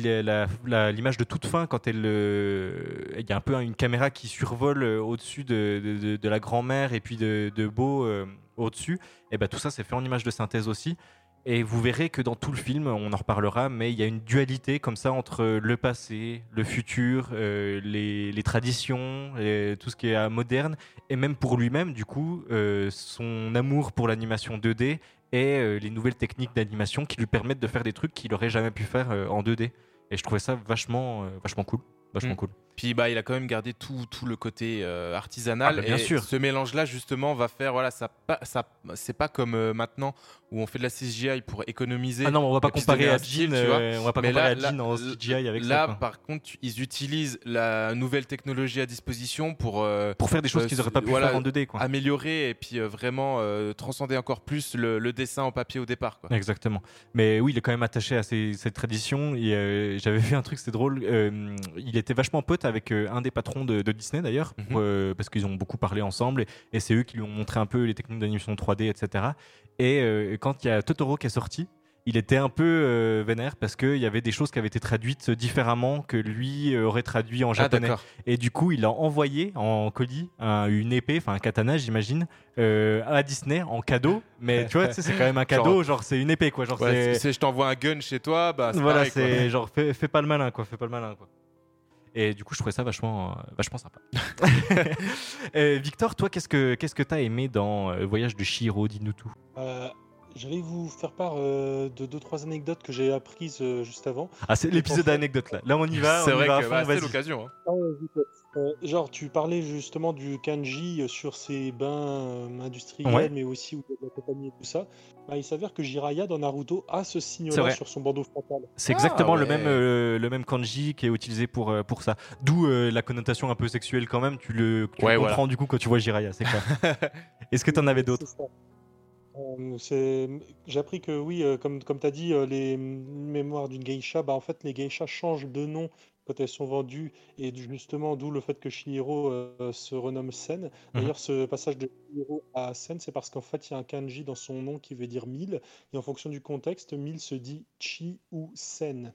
L'image de toute fin quand elle, euh, il y a un peu une caméra qui survole euh, au-dessus de, de- de- de la grand-mère et puis de, de Beau euh, au-dessus. Et ben tout ça c'est fait en image de synthèse aussi. Et vous verrez que dans tout le film, on en reparlera, mais il y a une dualité comme ça entre le passé, le futur, euh, les, les traditions, et tout ce qui est euh, moderne, et même pour lui-même, du coup, euh, son amour pour l'animation 2D et euh, les nouvelles techniques d'animation qui lui permettent de faire des trucs qu'il n'aurait jamais pu faire en 2D. Et je trouvais ça vachement, vachement cool. Vachement Mm. cool. Puis bah, il a quand même gardé tout, tout le côté euh, artisanal. Ah, bah, bien et sûr. Ce mélange-là, justement, va faire. Voilà, ça, ça, c'est pas comme euh, maintenant où on fait de la CGI pour économiser. Ah non, on va pas comparer à Jean, euh, on va pas Mais comparer là- à Jean là- en CGI avec là, ça. quoi. par contre, ils utilisent la nouvelle technologie à disposition pour euh, Pour faire des choses qu'ils n'auraient pas pu voilà, faire en 2D. Quoi. améliorer et puis vraiment transcender encore plus le, le dessin en papier au départ. Quoi. Exactement. Mais oui, il est quand même attaché à cette tradition. Et j'avais vu un truc, c'est drôle. il était vachement pote avec euh, un des patrons de, de Disney d'ailleurs, Mhm. euh, parce qu'ils ont beaucoup parlé ensemble. Et, et c'est eux qui lui ont montré un peu les techniques d'animation 3D, etc. Et euh, quand il y a Totoro qui est sorti, il était un peu vénère parce qu'il y avait des choses qui avaient été traduites différemment que lui aurait traduit en Ah, japonais. Et du coup, il a envoyé en colis un- une épée, enfin un katana, j'imagine, euh, à Disney en cadeau. Mais tu vois, tu sais, c'est quand même un cadeau, genre c'est une épée, quoi. Genre, Ouais, c'est- je t'envoie un gun chez toi, bah c'est voilà, c'est genre fais, fais pas le malin, quoi. Fais pas le malin, quoi. Et du coup, je trouvais ça vachement, euh, vachement sympa. Euh, Victor, toi, qu'est-ce que qu'est-ce que t'as aimé dans euh, Voyage de Shiro Dis-nous tout. Euh, J'allais vous faire part euh, de deux trois anecdotes que j'ai apprises euh, juste avant. Ah, c'est l'épisode d'anecdote là. Là, on y va. C'est y vrai va à que bah, c'est l'occasion. hein. Euh, genre, tu parlais justement du kanji euh, sur ses bains euh, industriels, Ouais. mais aussi où il y a de la compagnie et tout ça. Bah, il s'avère que Jiraiya dans Naruto a ce signe-là sur son bandeau frontal. C'est Ah, exactement le ouais. même euh, le même kanji qui est utilisé pour euh, pour ça. D'où euh, la connotation un peu sexuelle quand même. Tu le, tu le comprends voilà. du coup quand tu vois Jiraiya. C'est quoi? Est-ce que t'en avais d'autres? Euh, J'ai appris que oui, euh, comme, comme tu as dit, euh, les mémoires d'une geisha, bah, en fait, les geishas changent de nom quand elles sont vendues, et justement, d'où le fait que Shihiro euh, se renomme Sen. D'ailleurs, ce passage de Shihiro à Sen, c'est parce qu'en fait, il y a un kanji dans son nom qui veut dire mille, et en fonction du contexte, mille se dit chi ou sen.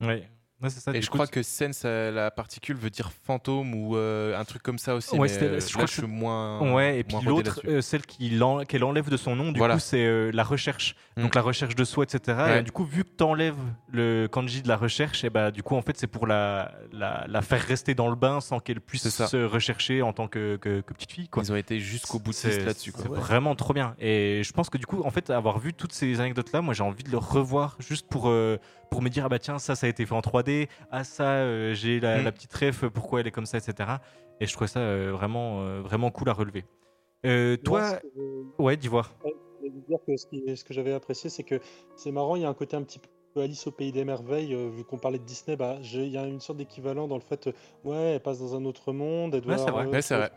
Ouais. Ouais, c'est ça. Et je coup, crois que sense, euh, la particule veut dire fantôme ou euh, un truc comme ça aussi. Ouais, mais, euh, je là, crois que je suis moins. Ouais, et puis l'autre, euh, celle qu'il en- qu'elle enlève de son nom, du Voilà. coup, c'est euh, la recherche. Donc Mm. la recherche de soi, etc. Ouais. Et du coup, vu que tu enlèves le kanji de la recherche, et bah, du coup, en fait, c'est pour la, la, la faire rester dans le bain sans qu'elle puisse se rechercher en tant que, que, que petite fille. Quoi. Ils ont été jusqu'au boutiste C'est là-dessus. c'est vraiment trop bien. Et je pense que du coup, en fait, avoir vu toutes ces anecdotes-là, moi, j'ai envie de le revoir juste pour, euh, pour me dire, ah bah tiens, ça, ça a été fait en 3D. Ah, ça, euh, j'ai la, Mm. la petite ref, pourquoi elle est comme ça, etc. Et je trouvais ça euh, vraiment, euh, vraiment cool à relever. Euh, toi, Moi, ouais, d'y voir. Ouais, je voulais dire que ce, qui- ce que j'avais apprécié, c'est que c'est marrant, il y a un côté un petit peu Alice au pays des merveilles, euh, vu qu'on parlait de Disney, bah, il y a une sorte d'équivalent dans le fait, euh, ouais, elle passe dans un autre monde, elle doit Ouais, c'est vrai. euh, Ouais, c'est vrai.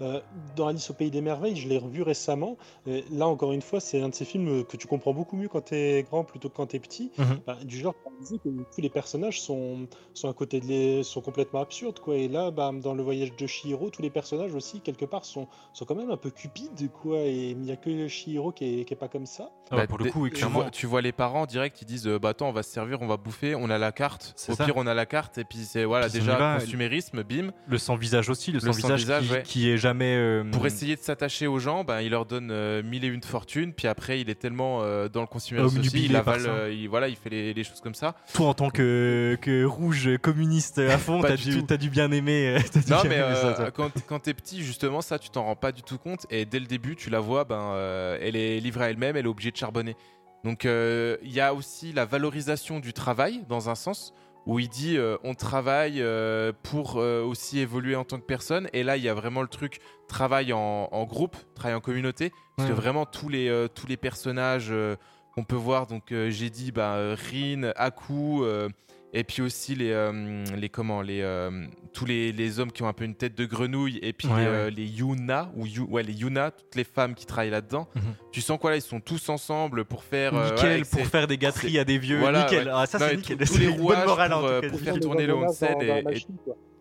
Euh, dans Alice au pays des merveilles, je l'ai revu récemment. Et là, encore une fois, c'est un de ces films que tu comprends beaucoup mieux quand tu es grand plutôt que quand tu es petit. Mhm. Bah, du genre, que tous les personnages sont, sont à côté de les, sont complètement absurdes. Quoi. Et là, bah, dans le voyage de Shihiro, tous les personnages aussi, quelque part, sont, sont quand même un peu cupides. Quoi. Et il n'y a que Shihiro qui est, qui est pas comme ça. Ah ouais, Bah, pour le coup, oui, tu clairement. vois, tu vois les parents direct, ils disent euh, bah attends, on va se servir, on va bouffer, on a la carte. C'est Au ça. pire, on a la carte et puis c'est voilà Puis déjà va. consumérisme, bim. Le sans-visage aussi, le, Le sans-visage sans-visage, qui, ouais. qui est jamais. Euh, Pour essayer de s'attacher aux gens, ben, il leur donne euh, mille et une fortunes, puis après il est tellement euh, dans le consumérisme aussi, il avale, il, voilà, il fait les, les choses comme ça. Toi, en tant que, que rouge communiste à fond, t'as du dû, t'as dû bien aimer. dû Non bien mais aimer ça, toi. quand, quand t'es petit justement ça tu t'en rends pas du tout compte et dès le début tu la vois ben elle est livrée à elle-même elle est obligée de charbonner donc il y a aussi la valorisation du travail dans un sens où il dit euh, on travaille euh, pour euh, aussi évoluer en tant que personne et là il y a vraiment le truc travail en, en groupe travail en communauté parce Ouais. que vraiment tous les tous les personnages qu'on peut voir donc j'ai dit bah, Rin Aku et puis aussi les, euh, les comment les euh, tous les, les hommes qui ont un peu une tête de grenouille et puis Ouais, les, ouais. euh, les Yuna ou ouais les Yuna toutes les femmes qui travaillent là-dedans Mhm. tu sens quoi là ils sont tous ensemble pour faire euh, Nickel, ouais, pour faire des gâteries à des vieux. Voilà, nickel. ouais. Ah, ça, c'est nickel. tous- tous les une bonne rouages morale, pour, en tout cas. pour du faire tourner le dans et- et-.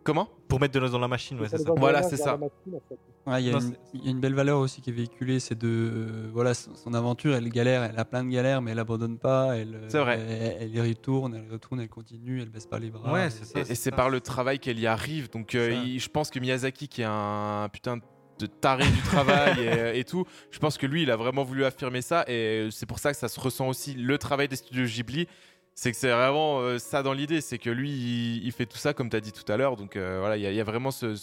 Comment Pour mettre de l'os dans la machine, ouais, c'est ça. Voilà, c'est ça. la machine, en fait. Ouais, il y, a une- c'est- il y a une belle valeur aussi qui est véhiculée, c'est de euh, voilà son son aventure, elle galère, elle a plein de galères, mais elle abandonne pas, elle, C'est vrai. elle, elle y retourne, elle retourne, elle continue, elle baisse pas les bras. Ouais, Et- c'est ça. et, et c'est par le travail qu'elle y arrive donc euh, il- je pense que Miyazaki qui est un putain de taré du travail et, et tout je pense que lui il a vraiment voulu affirmer ça et c'est pour ça que ça se ressent aussi le travail des studios Ghibli c'est que c'est vraiment euh, ça dans l'idée c'est que lui il, fait tout ça comme tu as dit tout à l'heure donc euh, voilà il y, a- vraiment ce-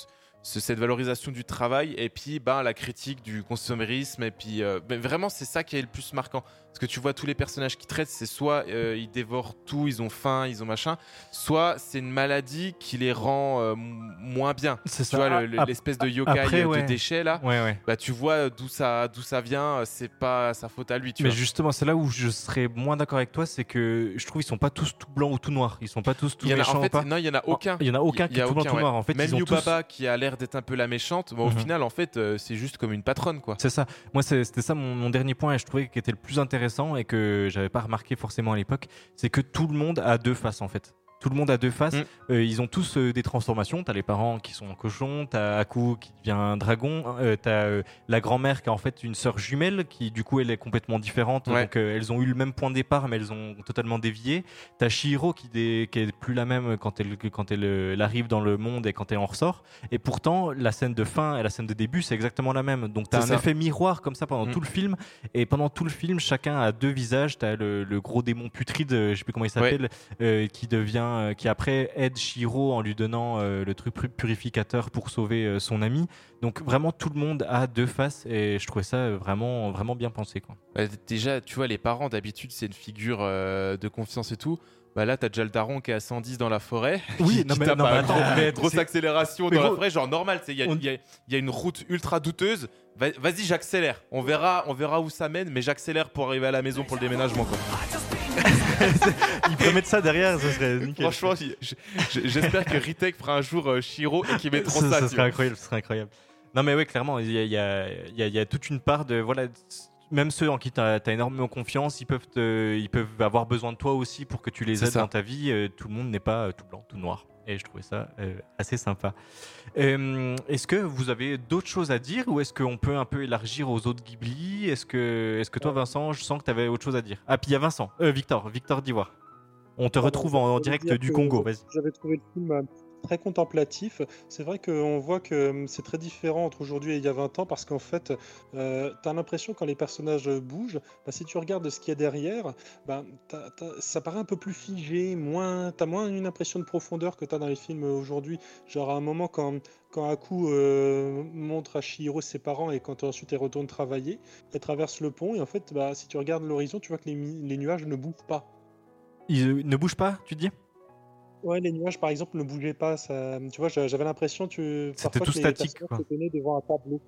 cette valorisation du travail et puis ben, la critique du consommérisme et puis euh, ben, vraiment c'est ça qui est le plus marquant parce que tu vois tous les personnages qui traitent c'est soit euh, ils dévorent tout ils ont faim ils ont machin soit c'est une maladie qui les rend euh, moins bien C'est tu ça. vois le- l'espèce de yokai après, euh, ouais. de déchets là Ouais, ouais. bah tu vois d'où ça d'où ça vient c'est pas sa faute à lui tu Mais vois justement, c'est là où je serais moins d'accord avec toi, c'est que je trouve ils sont pas tous tout blancs ou tout noirs. Ils sont pas tous tout méchants en fait non il y en a aucun Il y en a aucun qui est tout blanc tout noir. En fait, même tous- Yubaba qui a l'air d'être un peu la méchante bon, au Mhm. final en fait euh, c'est juste comme une patronne quoi C'est ça. Moi, c'était ça mon, mon dernier point et je trouvais qu'il était le plus intéressant et que j'avais pas remarqué forcément à l'époque, c'est que tout le monde a deux faces en fait. Tout le monde a deux faces. Mm. Euh, ils ont tous euh, des transformations. T'as les parents qui sont cochons, t'as Aku qui devient un dragon, euh, t'as la grand-mère qui a en fait une sœur jumelle qui du coup elle est complètement différente. Ouais. Donc elles ont eu le même point de départ mais elles ont totalement dévié. T'as Shihiro qui, dé- qui est plus la même quand elle quand elle, elle arrive dans le monde et quand elle en ressort. Et pourtant la scène de fin et la scène de début c'est exactement la même. Donc t'as un ça. effet miroir comme ça pendant Mm. tout le film. Et pendant tout le film, chacun a deux visages. T'as le, le gros démon putride, je sais plus comment il s'appelle, qui devient, euh, qui après aide Shiro en lui donnant euh, le truc pu- purificateur pour sauver euh, son ami. Donc vraiment tout le monde a deux faces et je trouvais ça vraiment, vraiment bien pensé quoi. Bah, déjà, tu vois, les parents, d'habitude, c'est une figure euh, de confiance et tout. Bah là, t'as déjà le daron qui est à 110 dans la forêt. Oui, qui- non, qui mais- non, mais à attends, mais grosse accélération mais dans la gros- forêt, genre normal. Il y, a- On- il y a- il y a une route ultra douteuse. Va- Vas-y, j'accélère. On verra, on verra où ça mène, mais j'accélère pour arriver à la maison pour le déménagement. Quoi. Ils pourraient mettre ça derrière, ce serait nickel. Franchement, j'espère que Ritek fera un jour euh, Shiro et qu'ils mettront ça, ça. serait incroyable, ce serait incroyable. Non mais oui, clairement, il y a, y y y toute une part de voilà, même ceux en qui tu as, énormément confiance, ils peuvent te- ils peuvent avoir besoin de toi aussi pour que tu les aides ça. dans ta vie. Euh, tout le monde n'est pas euh, tout blanc, tout noir. Et je trouvais ça euh, assez sympa. Euh, est-ce que vous avez d'autres choses à dire ou est-ce qu'on peut un peu élargir aux autres Ghibli? Est-ce que, est que toi, Vincent, je sens que tu avais autre chose à dire? Ah, puis il y a Vincent, Euh, Victor, Victor d'Ivoire. On te retrouve en, direct dire du Congo, vas-y. J'avais trouvé le film très contemplatif. C'est vrai qu'on voit que euh, c'est très différent entre aujourd'hui et il y a 20 ans parce qu'en fait, tu as l'impression quand les personnages bougent, bah, si tu regardes ce qu'il y a derrière, bah, ça paraît un peu plus figé, moins, tu as moins une impression de profondeur que tu as dans les films aujourd'hui. Genre à un moment quand, quand Aku euh, montre à Shihiro ses parents et quand ensuite elle retourne travailler, elle traverse le pont et en fait, bah, si tu regardes l'horizon, tu vois que les, nuages ne bougent pas. Il euh, ne bouge pas, tu dis? Ouais, les nuages, par exemple, ne bougeaient pas. Ça... Tu vois, j'a- j'avais l'impression tu... C'était tout que statique, quoi. devant un tableau.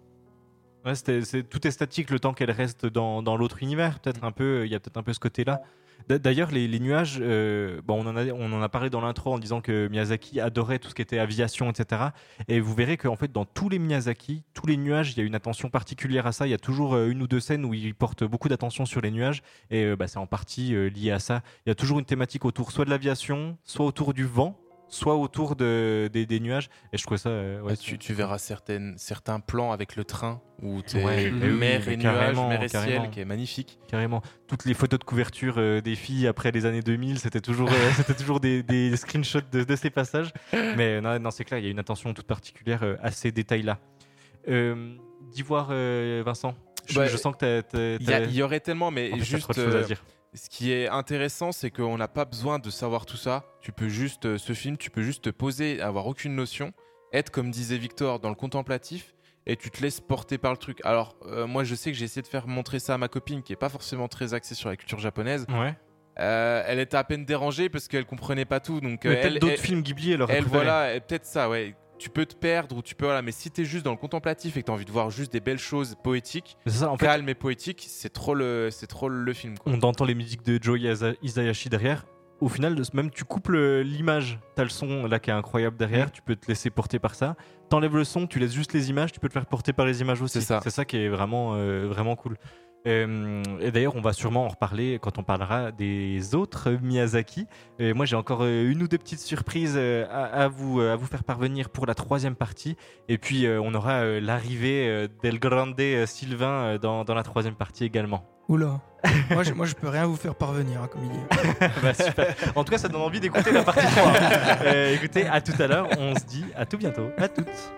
Ouais, c'était- c'est- tout est statique le temps qu'elle reste dans, dans l'autre univers, peut-être un peu. Il y a peut-être un peu ce côté-là. D'a- D'ailleurs, les, nuages, euh, bon, on, en a, on en a parlé dans l'intro en disant que Miyazaki adorait tout ce qui était aviation, etc. Et vous verrez qu'en fait, dans tous les Miyazaki, tous les nuages, il y a une attention particulière à ça. Il y a toujours euh, une ou deux scènes où il porte beaucoup d'attention sur les nuages. Et euh, bah, c'est en partie lié à ça. Il y a toujours une thématique autour soit de l'aviation, soit autour du vent, soit autour de, des, des nuages. Et je trouve ça. euh, ouais, Ouais, tu, tu verras certaines, certains plans avec le train où tu Ouais, mais oui, mer et nuages, mer et ciel, qui est magnifique. Carrément. Toutes les photos de couverture euh, des filles après les années 2000, c'était toujours, euh, c'était toujours des, des screenshots de, de ces passages. Mais non, non, c'est clair, il y a une attention toute particulière à ces détails-là. D'Ivoire, euh, Vincent, je, Ouais. je sens que Il y, aurait tellement, mais en fait, juste. trop de choses à dire. Ce qui est intéressant, c'est qu'on n'a pas besoin de savoir tout ça. Tu peux juste, euh, ce film, tu peux juste te poser, avoir aucune notion, être comme disait Victor dans le contemplatif, et tu te laisses porter par le truc. Alors, euh, moi, je sais que j'ai essayé de faire montrer ça à ma copine, qui est pas forcément très axée sur la culture japonaise. Ouais. Euh, elle était à peine dérangée parce qu'elle comprenait pas tout. Donc, euh, elle, d'autres elle- films Ghibli, elle aurait elle, préféré. voilà, peut-être ça, ouais. Tu peux te perdre ou tu peux, voilà, mais si t'es juste dans le contemplatif et que t'as envie de voir juste des belles choses poétiques, ça, en fait, calmes et poétiques, c'est trop le, c'est trop le film. Quoi. on entend les musiques de Joe Isa- Isayashi derrière. Au final, même tu coupes l'image, t'as le son là qui est incroyable derrière, tu peux te laisser porter par ça. T'enlèves le son, tu laisses juste les images, tu peux te faire porter par les images aussi. C'est ça. C'est ça qui est vraiment, euh, vraiment cool. Euh, et d'ailleurs, on va sûrement en reparler quand on parlera des autres Miyazaki. Et moi, j'ai encore euh, une ou deux petites surprises euh, à, à vous, à vous faire parvenir pour la troisième partie. Et puis, on aura l'arrivée d'El Grande Sylvain dans, dans la troisième partie également. Oula. moi, je, moi, je peux rien vous faire parvenir, hein, comme il dit. Bah, super. En tout cas, ça donne envie d'écouter la partie 3. Euh, écoutez, à tout à l'heure. On se dit à tout bientôt. À toutes.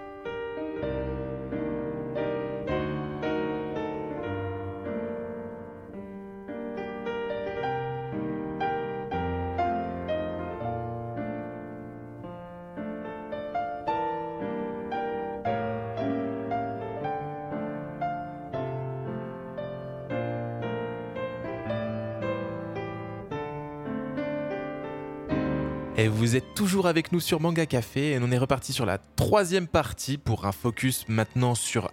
Et vous êtes toujours avec nous sur Manga Café et on est reparti sur la troisième partie pour un focus maintenant sur.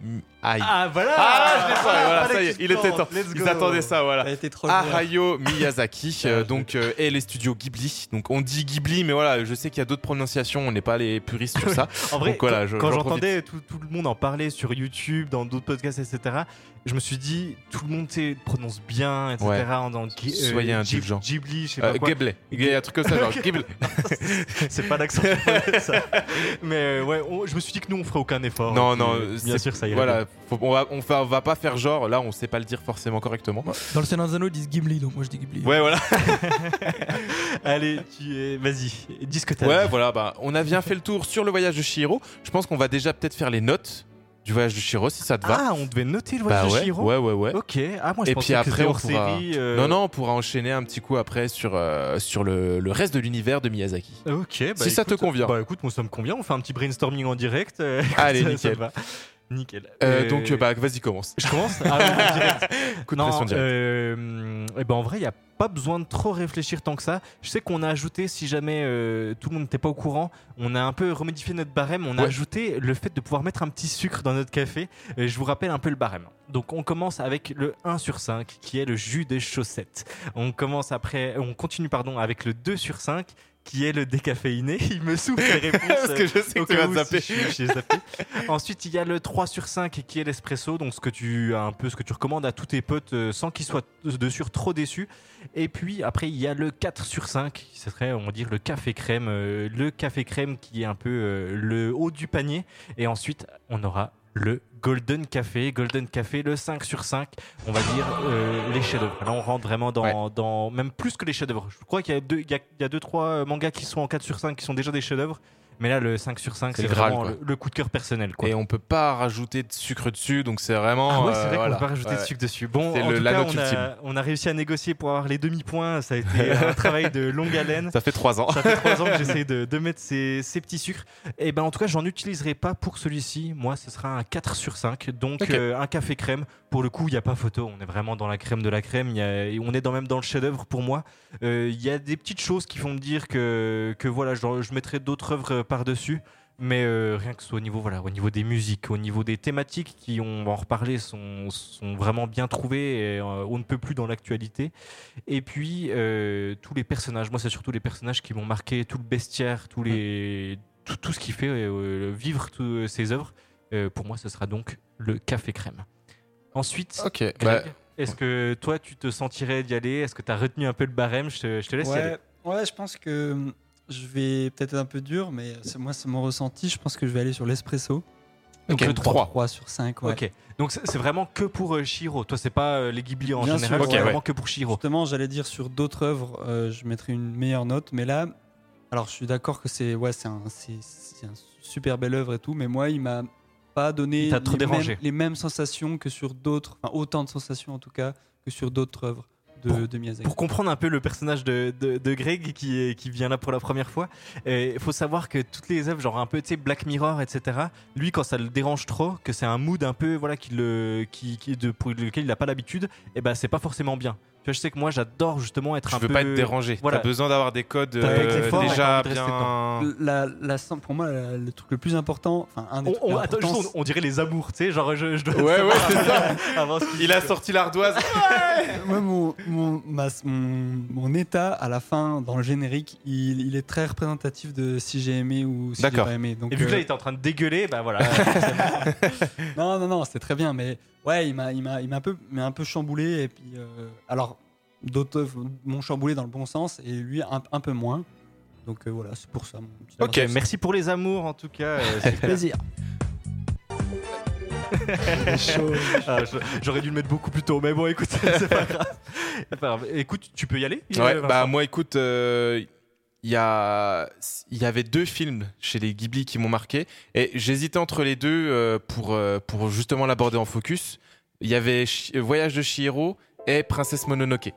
Mi- Hay- Ah, voilà Ah, je l'ai pas, voilà, ça y est, il était temps. Let's Ils go. attendaient ça, voilà. Elle a été trop loin. Hayao Miyazaki, euh, donc euh, et les studios Ghibli. Donc on dit Ghibli, mais voilà, je sais qu'il y a d'autres prononciations, on n'est pas les puristes sur ça. En vrai, Donc voilà, quand, je- quand j'en j'entendais tout, tout le monde en parler sur YouTube, dans d'autres podcasts, etc., je me suis dit, tout le monde prononce bien, etc. Ouais. en, Soyez Ghib- indulgents. Ghibli, je sais Euh, pas quoi. Ghibli, il y a un truc comme ça, genre Ghibli. C'est pas l'accent japonais, ça. Mais euh, ouais, on- je me suis dit que nous, on ferait aucun effort. Non, Et non, euh, bien c'est- sûr, ça irait. Voilà, faut- on, va, on, va, on va pas faire genre, là on sait pas le dire forcément correctement. Dans le Seigneur des Anneaux, ils disent Gimli, donc moi je dis Ghibli. Ouais, voilà. Allez, tu es... vas-y, dis ce que t'as. Ouais, dit. voilà, bah, on a bien fait le tour sur le voyage de Shihiro. Je pense qu'on va déjà peut-être faire les notes du voyage de Shihiro si ça te va. Ah, on devait noter le bah voyage de ouais, Shihiro ouais, ouais, ouais. Ok, ah, moi je Et puis que après, on pourra- série. euh, Non, non, on pourra enchaîner un petit coup après sur, euh, sur le, le reste de l'univers de Miyazaki. Ok, bah Si ça te convient. Bah écoute, moi ça me convient, on fait un petit brainstorming en direct. euh, Allez, ça- nickel. va. Nickel. Euh, Euh, donc, bah, vas-y, commence. Je commence Ah ouais, en direct. Coup de Non, pression directe. euh, eh ben en vrai, il n'y a pas besoin de trop réfléchir tant que ça. Je sais qu'on a ajouté, si jamais euh, tout le monde n'était pas au courant, on a un peu remodifié notre barème. On a Ouais. ajouté le fait de pouvoir mettre un petit sucre dans notre café. Et je vous rappelle un peu le barème. Donc on commence avec le 1 sur 5 qui est le jus des chaussettes. On commence après, on continue pardon avec le 2 sur 5 qui est le décaféiné. Il me souffle les réponses. Parce que je sais au que tu vas zapper. si je suis- j'ai zappé. Ensuite, il y a le 3 sur 5 qui est l'espresso, donc ce que tu un peu ce que tu recommandes à tous tes potes euh, sans qu'ils soient dessus trop déçus. Et puis après, il y a le 4 sur 5 qui serait on va dire le café crème, euh, le café crème qui est un peu euh, le haut du panier. Et ensuite, on aura le Golden Café. Golden Café, le 5 sur 5, on va dire euh, les chefs-d'œuvre. Là, on rentre vraiment dans, dans- même plus que les chefs-d'œuvre. Je crois qu'il y a deux, il y a, il y a deux, trois euh, mangas qui sont en 4 sur 5 qui sont déjà des chefs-d'œuvre. Mais là, le 5 sur 5, C'est vraiment le, le coup de cœur personnel. Quoi. Et on peut pas rajouter de sucre dessus, donc c'est vraiment. Ah ouais, c'est euh, vrai qu'on voilà. peut pas rajouter Ouais. de sucre dessus. Bon, en le- tout la cas, note on a, on a réussi à négocier pour avoir les demi-points. Ça a été un travail de longue haleine. Ça fait trois ans. Ça fait trois ans que j'essaie de, de mettre ces, ces petits sucres. Et ben en tout cas, j'en utiliserai pas pour celui-ci. Moi, ce sera un 4 sur 5. Donc euh, un café crème. Pour le coup, il n'y a pas photo. On est vraiment dans la crème de la crème. Y a- on est dans, même dans le chef-d'œuvre pour moi. Euh, Il y a des petites choses qui font me dire que, que voilà, je, je mettrai d'autres œuvres par-dessus. Mais euh, rien que ce soit au niveau, voilà, au niveau des musiques, au niveau des thématiques qui, on va en reparler, sont, sont vraiment bien trouvées et euh, on ne peut plus dans l'actualité. Et puis, euh, tous les personnages, moi, c'est surtout les personnages qui m'ont marqué, tout le bestiaire, tous les, tout, tout ce qui fait euh, vivre tous ces œuvres. Euh, pour moi, ce sera donc le café crème. Ensuite, bah, est-ce que toi, tu te sentirais d'y aller? Est-ce que tu as retenu un peu le barème? Je te, je te laisse y aller. Ouais, ouais, je pense que hum, je vais peut-être être un peu dur, mais moi, c'est mon ressenti. Je pense que je vais aller sur l'espresso. Ok, le trois. 3 sur 5. Ouais. Ok. Donc c'est vraiment que pour euh, Shiro. Toi, c'est pas euh, les Ghibli en Bien général, sûr, c'est ouais. vraiment que pour Shiro. Justement, j'allais dire sur d'autres œuvres, euh, je mettrais une meilleure note, mais là, alors je suis d'accord que c'est ouais, c'est un, c'est, c'est un super belle œuvre et tout, mais moi, il m'a pas donné les, mêmes, les mêmes sensations que sur d'autres, enfin autant de sensations en tout cas que sur d'autres œuvres de, de Miyazaki. Pour comprendre un peu le personnage de, de, de Greg qui, est- qui vient là pour la première fois, il faut savoir que toutes les œuvres, genre un peu tu sais, Black Mirror, etc., lui, quand ça le dérange trop, que c'est un mood un peu voilà, qui le, qui, qui- de, pour lequel il n'a pas l'habitude, et ben c'est pas forcément bien. Tu vois, je sais que moi, j'adore justement être je un veux peu. pas être dérangé. voilà. T'as besoin d'avoir des codes euh, les formes, déjà bien. La, pour moi, la- le truc le plus important, enfin un des On, trucs on- les attends, importants, juste, on, on dirait les amours, tu sais, genre je, je dois Ouais, ouais, c'est ça. avant ce Il a sorti l'ardoise. Moi, mon, mon, ma- mon, mon état à la fin dans le générique, il, il est très représentatif de si j'ai aimé ou si j'ai pas aimé. Donc, Et vu que euh, là, il était en train de dégueuler, bah voilà. non, non, non, c'était très bien, mais ouais, il m'a, il m'a, il m'a un peu, m'a un peu chamboulé. Et puis, euh, alors, d'autres m'ont chamboulé dans le bon sens et lui un, un peu moins. Donc euh, voilà, c'est pour ça. mon petit ok, merci pour les amours en tout cas. euh, c'est Avec plaisir. Ah, J'aurais dû le mettre beaucoup plus tôt, mais bon, écoute, c'est pas grave. Écoute, tu peux y aller Ouais, bah moi écoute, euh, il y a, il y avait deux films chez les Ghibli qui m'ont marqué et j'hésitais entre les deux euh, pour euh, pour justement l'aborder en focus. Il y avait Chi- Voyage de Chihiro et Princesse Mononoke.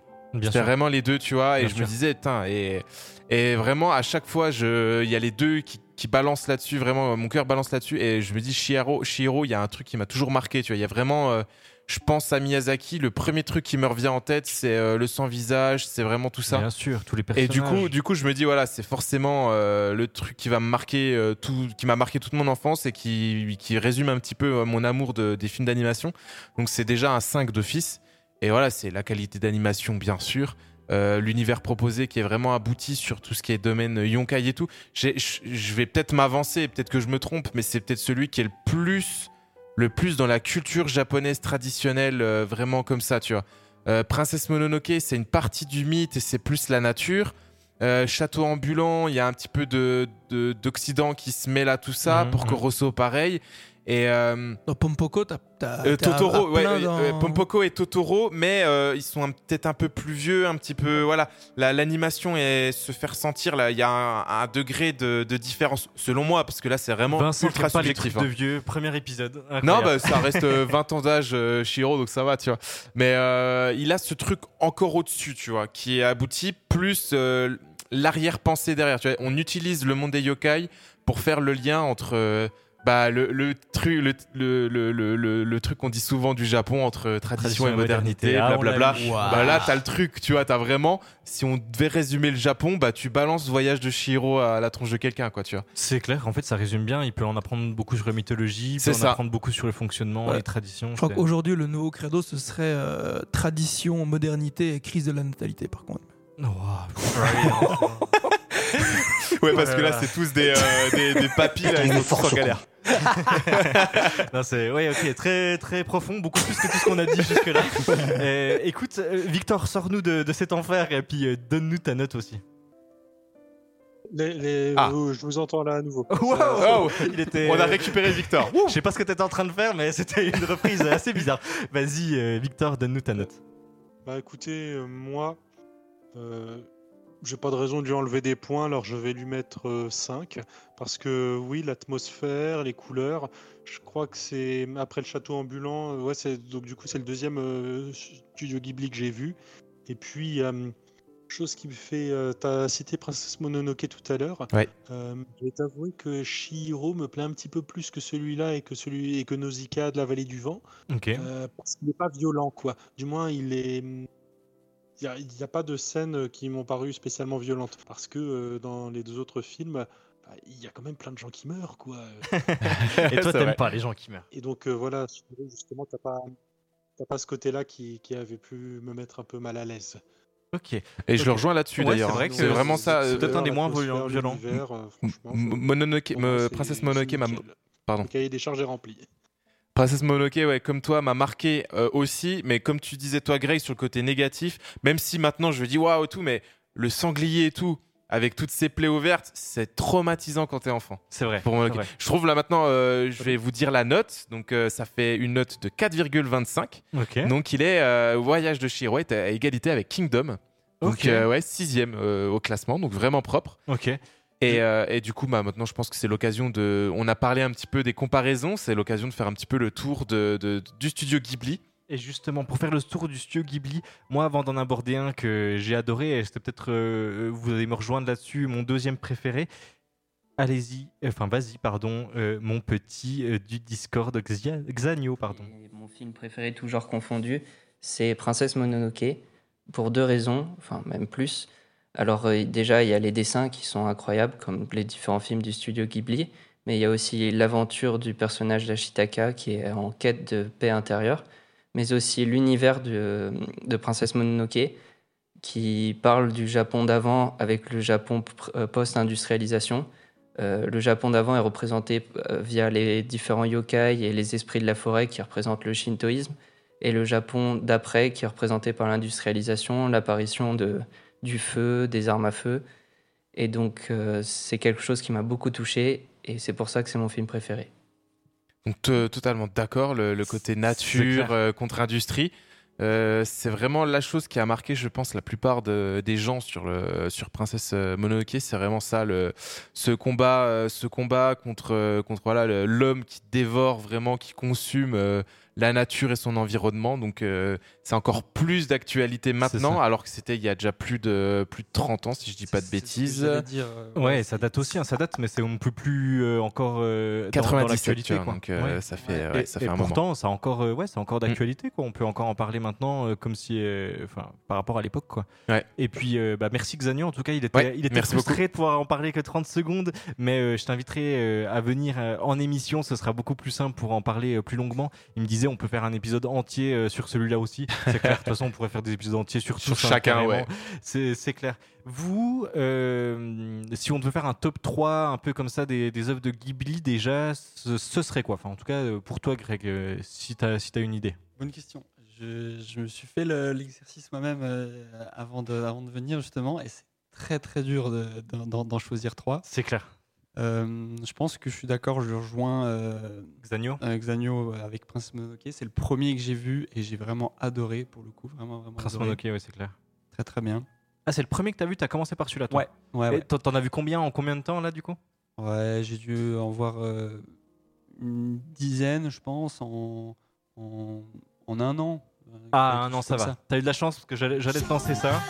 C'était vraiment les deux, tu vois, et je sûr. me disais, et, et vraiment à chaque fois, je- il y a les deux qui, qui balancent là-dessus, vraiment, mon cœur balance là-dessus, et je me dis, Chihiro, Chihiro, il y a un truc qui m'a toujours marqué, tu vois, il y a vraiment, euh, je pense à Miyazaki, le premier truc qui me revient en tête, c'est euh, le sans-visage, c'est vraiment tout ça. Bien sûr, tous les Et personnages. du coup, du coup, je me dis voilà, c'est forcément euh, le truc qui va me marquer euh, tout, qui m'a marqué toute mon enfance et qui, qui résume un petit peu mon amour de- des films d'animation. Donc c'est déjà un 5 d'office. Et voilà, c'est la qualité d'animation bien sûr, l'univers proposé qui est vraiment abouti sur tout ce qui est domaine Yonkai et tout. Je vais peut-être m'avancer, peut-être que je me trompe, mais c'est peut-être celui qui est le plus, le plus dans la culture japonaise traditionnelle, euh, vraiment comme ça, tu vois. Euh, Princesse Mononoke, c'est une partie du mythe et c'est plus la nature. Euh, Château ambulant, il y a un petit peu de de- d'Occident qui se mêle à tout ça. Mhm, Pour. Corosso, pareil. Et euh, Dans Pompoko, t'as. t'as- euh, t'as Totoro, à ouais, euh, dans- euh, Pompoko et Totoro, mais euh, ils sont un- peut-être un peu plus vieux, un petit peu. Voilà, La- l'animation est se faire sentir. Là, il y a un, un degré de, de différence, selon moi, parce que là, c'est vraiment Vincent, ultra pas les subjectif. hein. de vieux, premier épisode. Non, bah, ça reste euh, 20 ans d'âge, euh, Shiro, donc ça va, tu vois. Mais euh, il a ce truc encore au-dessus, tu vois, qui est abouti, plus euh, l'arrière-pensée derrière. Tu vois. On utilise le monde des yokai pour faire le lien entre euh, bah, le, le, tru- le, le, le, le, le- le truc qu'on dit souvent du Japon entre tradition, Tradition et modernité, blablabla. vu. Bah là, t'as le truc, tu vois, t'as vraiment. Si on devait résumer le Japon, bah tu balances Voyage de Shiro à la tronche de quelqu'un, quoi, tu vois. C'est clair, en fait, ça résume bien. Il peut en apprendre beaucoup sur la mythologie, il peut C'est en ça. apprendre beaucoup sur le fonctionnement, Ouais. les traditions. Je crois qu'aujourd'hui, le nouveau credo, ce serait euh, tradition, modernité et crise de la natalité, par contre. Wow. Ouais, parce que là, c'est tous des, euh, des, des papis, là, ils sont tous en galère. Non, c'est ouais, ok, très très profond, beaucoup plus que tout ce qu'on a dit jusque-là. Euh, écoute, euh, Victor, sors-nous de, de cet enfer et puis euh, donne-nous ta note aussi. Les, les- Ah. vous- je vous entends là à nouveau. Wow Il était. On a récupéré Victor. Je sais pas ce que t'étais en train de faire, mais c'était une reprise assez bizarre. Vas-y, euh, Victor, donne-nous ta note. Bah écoutez, euh, moi, euh, j'ai pas de raison de lui enlever des points, alors je vais lui mettre euh, 5. Parce que oui, l'atmosphère, les couleurs, je crois que c'est après le château ambulant, euh, ouais, c'est donc du coup c'est le deuxième euh, studio Ghibli que j'ai vu. Et puis, euh, chose qui me fait, euh, t'as cité Princesse Mononoke tout à l'heure. Ouais. Euh, je vais t'avouer que Shihiro me plaît un petit peu plus que celui-là et que celui et que Nausicaa de la vallée du vent. Ok. Euh, parce qu'il n'est pas violent, quoi. Du moins, il est. Il n'y a, pas de scènes qui m'ont paru spécialement violentes. Parce que euh, dans les deux autres films, bah, il y a quand même plein de gens qui meurent, quoi. Et toi, t'aimes pas les gens qui meurent. Et donc, euh, voilà, justement, t'as pas. T'as pas ce côté-là qui, qui avait pu me mettre un peu mal à l'aise. Ok. Et je le rejoins là-dessus Ouais, d'ailleurs. c'est vrai que C'est vraiment ça. c'est euh, peut-être un des moins violents- euh, Princesse Mononoke m'a pardon. Le cahier des charges est rempli. Princesse Mononoke, ouais, comme toi, m'a marqué euh, aussi. Mais comme tu disais, toi, Greg, sur le côté négatif, même si maintenant je dis waouh, tout, mais le sanglier et tout, avec toutes ces plaies ouvertes, c'est traumatisant quand t'es enfant. C'est vrai. Pour vrai. Je trouve là maintenant, euh, je vais vous dire la note. Donc, euh, ça fait une note de 4,25. Ok. Donc, il est euh, Voyage de Shiro est à égalité avec Kingdom. Donc, Ok. ouais, sixième au classement, donc vraiment propre. Ok. Et, euh, et du coup, bah, maintenant, je pense que c'est l'occasion de. On a parlé un petit peu des comparaisons, c'est l'occasion de faire un petit peu le tour de, de- du studio Ghibli. Et justement, pour faire le tour du studio Ghibli, moi, avant d'en aborder un que j'ai adoré, et c'était peut-être, euh, vous allez me rejoindre là-dessus, mon deuxième préféré. Allez-y, enfin, vas-y, pardon, euh, mon petit euh, du Discord, Xia- Xanio, pardon. Et mon film préféré, tout genre confondu, c'est Princesse Mononoke, pour deux raisons, enfin même plus. Alors euh, déjà, il y a les dessins qui sont incroyables, comme les différents films du studio Ghibli, mais il y a aussi l'aventure du personnage d'Ashitaka qui est en quête de paix intérieure, mais aussi l'univers de, Princesse Mononoke qui parle du Japon d'avant avec le Japon euh, post-industrialisation. Euh, le Japon d'avant est représenté via les différents yokai et les esprits de la forêt qui représentent le shintoïsme, et le Japon d'après qui est représenté par l'industrialisation, l'apparition de, du feu, des armes à feu. Et donc euh, c'est quelque chose qui m'a beaucoup touché, et c'est pour ça que c'est mon film préféré. Donc, totalement d'accord, le, le côté nature euh, contre industrie. euh, c'est vraiment la chose qui a marqué, je pense, la plupart de- des gens sur, le, sur Princesse Mononoke. C'est vraiment ça, le, ce combat, ce combat contre, contre voilà, l'homme qui dévore vraiment, qui consume euh, la nature et son environnement. Donc, euh, c'est encore plus d'actualité maintenant, ça. alors que c'était il y a déjà plus de, plus de 30 ans, si je dis pas de bêtises. dire, euh, Ouais, ça date aussi, hein, ça date, mais c'est on peut plus euh, encore euh, dans, dans 97, l'actualité. tu vois, quoi. donc euh, Ouais. ça fait, Ouais. ouais, et, ça et fait un moment. pourtant, ça a encore, euh, ouais, c'est encore Mm. d'actualité, quoi. On peut encore en parler maintenant, euh, comme si, euh, enfin, par rapport à l'époque, quoi. Ouais. Et puis, euh, bah, merci Xanio. En tout cas, il était, Ouais, il était merci frustré de pouvoir en parler que 30 secondes, mais euh, je t'inviterai euh, à venir euh, en émission. Ce sera beaucoup plus simple pour en parler euh, plus longuement. Il me disait, on peut faire un épisode entier euh, sur celui-là aussi. C'est clair. De toute façon, on pourrait faire des épisodes entiers sur, hein, chacun, ouais. C'est c'est clair. Vous, euh, si on devait faire un top 3 un peu comme ça des, des œuvres de Ghibli, déjà, ce, ce serait quoi? Enfin, en tout cas, euh, pour toi, Greg, euh, si tu as, si as une idée. Bonne question. Je, je me suis fait le- l'exercice moi-même euh, avant, de, avant de venir justement et c'est très très dur de- d'en- d'en d'en choisir trois. C'est clair. Euh, je pense que je suis d'accord, je rejoins euh, Xanio euh, Xanio avec Prince Mononoke. C'est le premier que j'ai vu et j'ai vraiment adoré pour le coup, vraiment vraiment Prince adoré. Mononoke, ouais, c'est clair. Très très bien. Ah, c'est le premier que tu as vu, tu as commencé par celui-là, toi Ouais, ouais, t'en- T'en as vu combien en combien de temps, là, du coup? Ouais, j'ai dû en voir euh, une dizaine, je pense, en, en, en un an. euh, Ah, non, chose ça va. T'as eu de la chance parce que j'allais j'allais te lancer ça.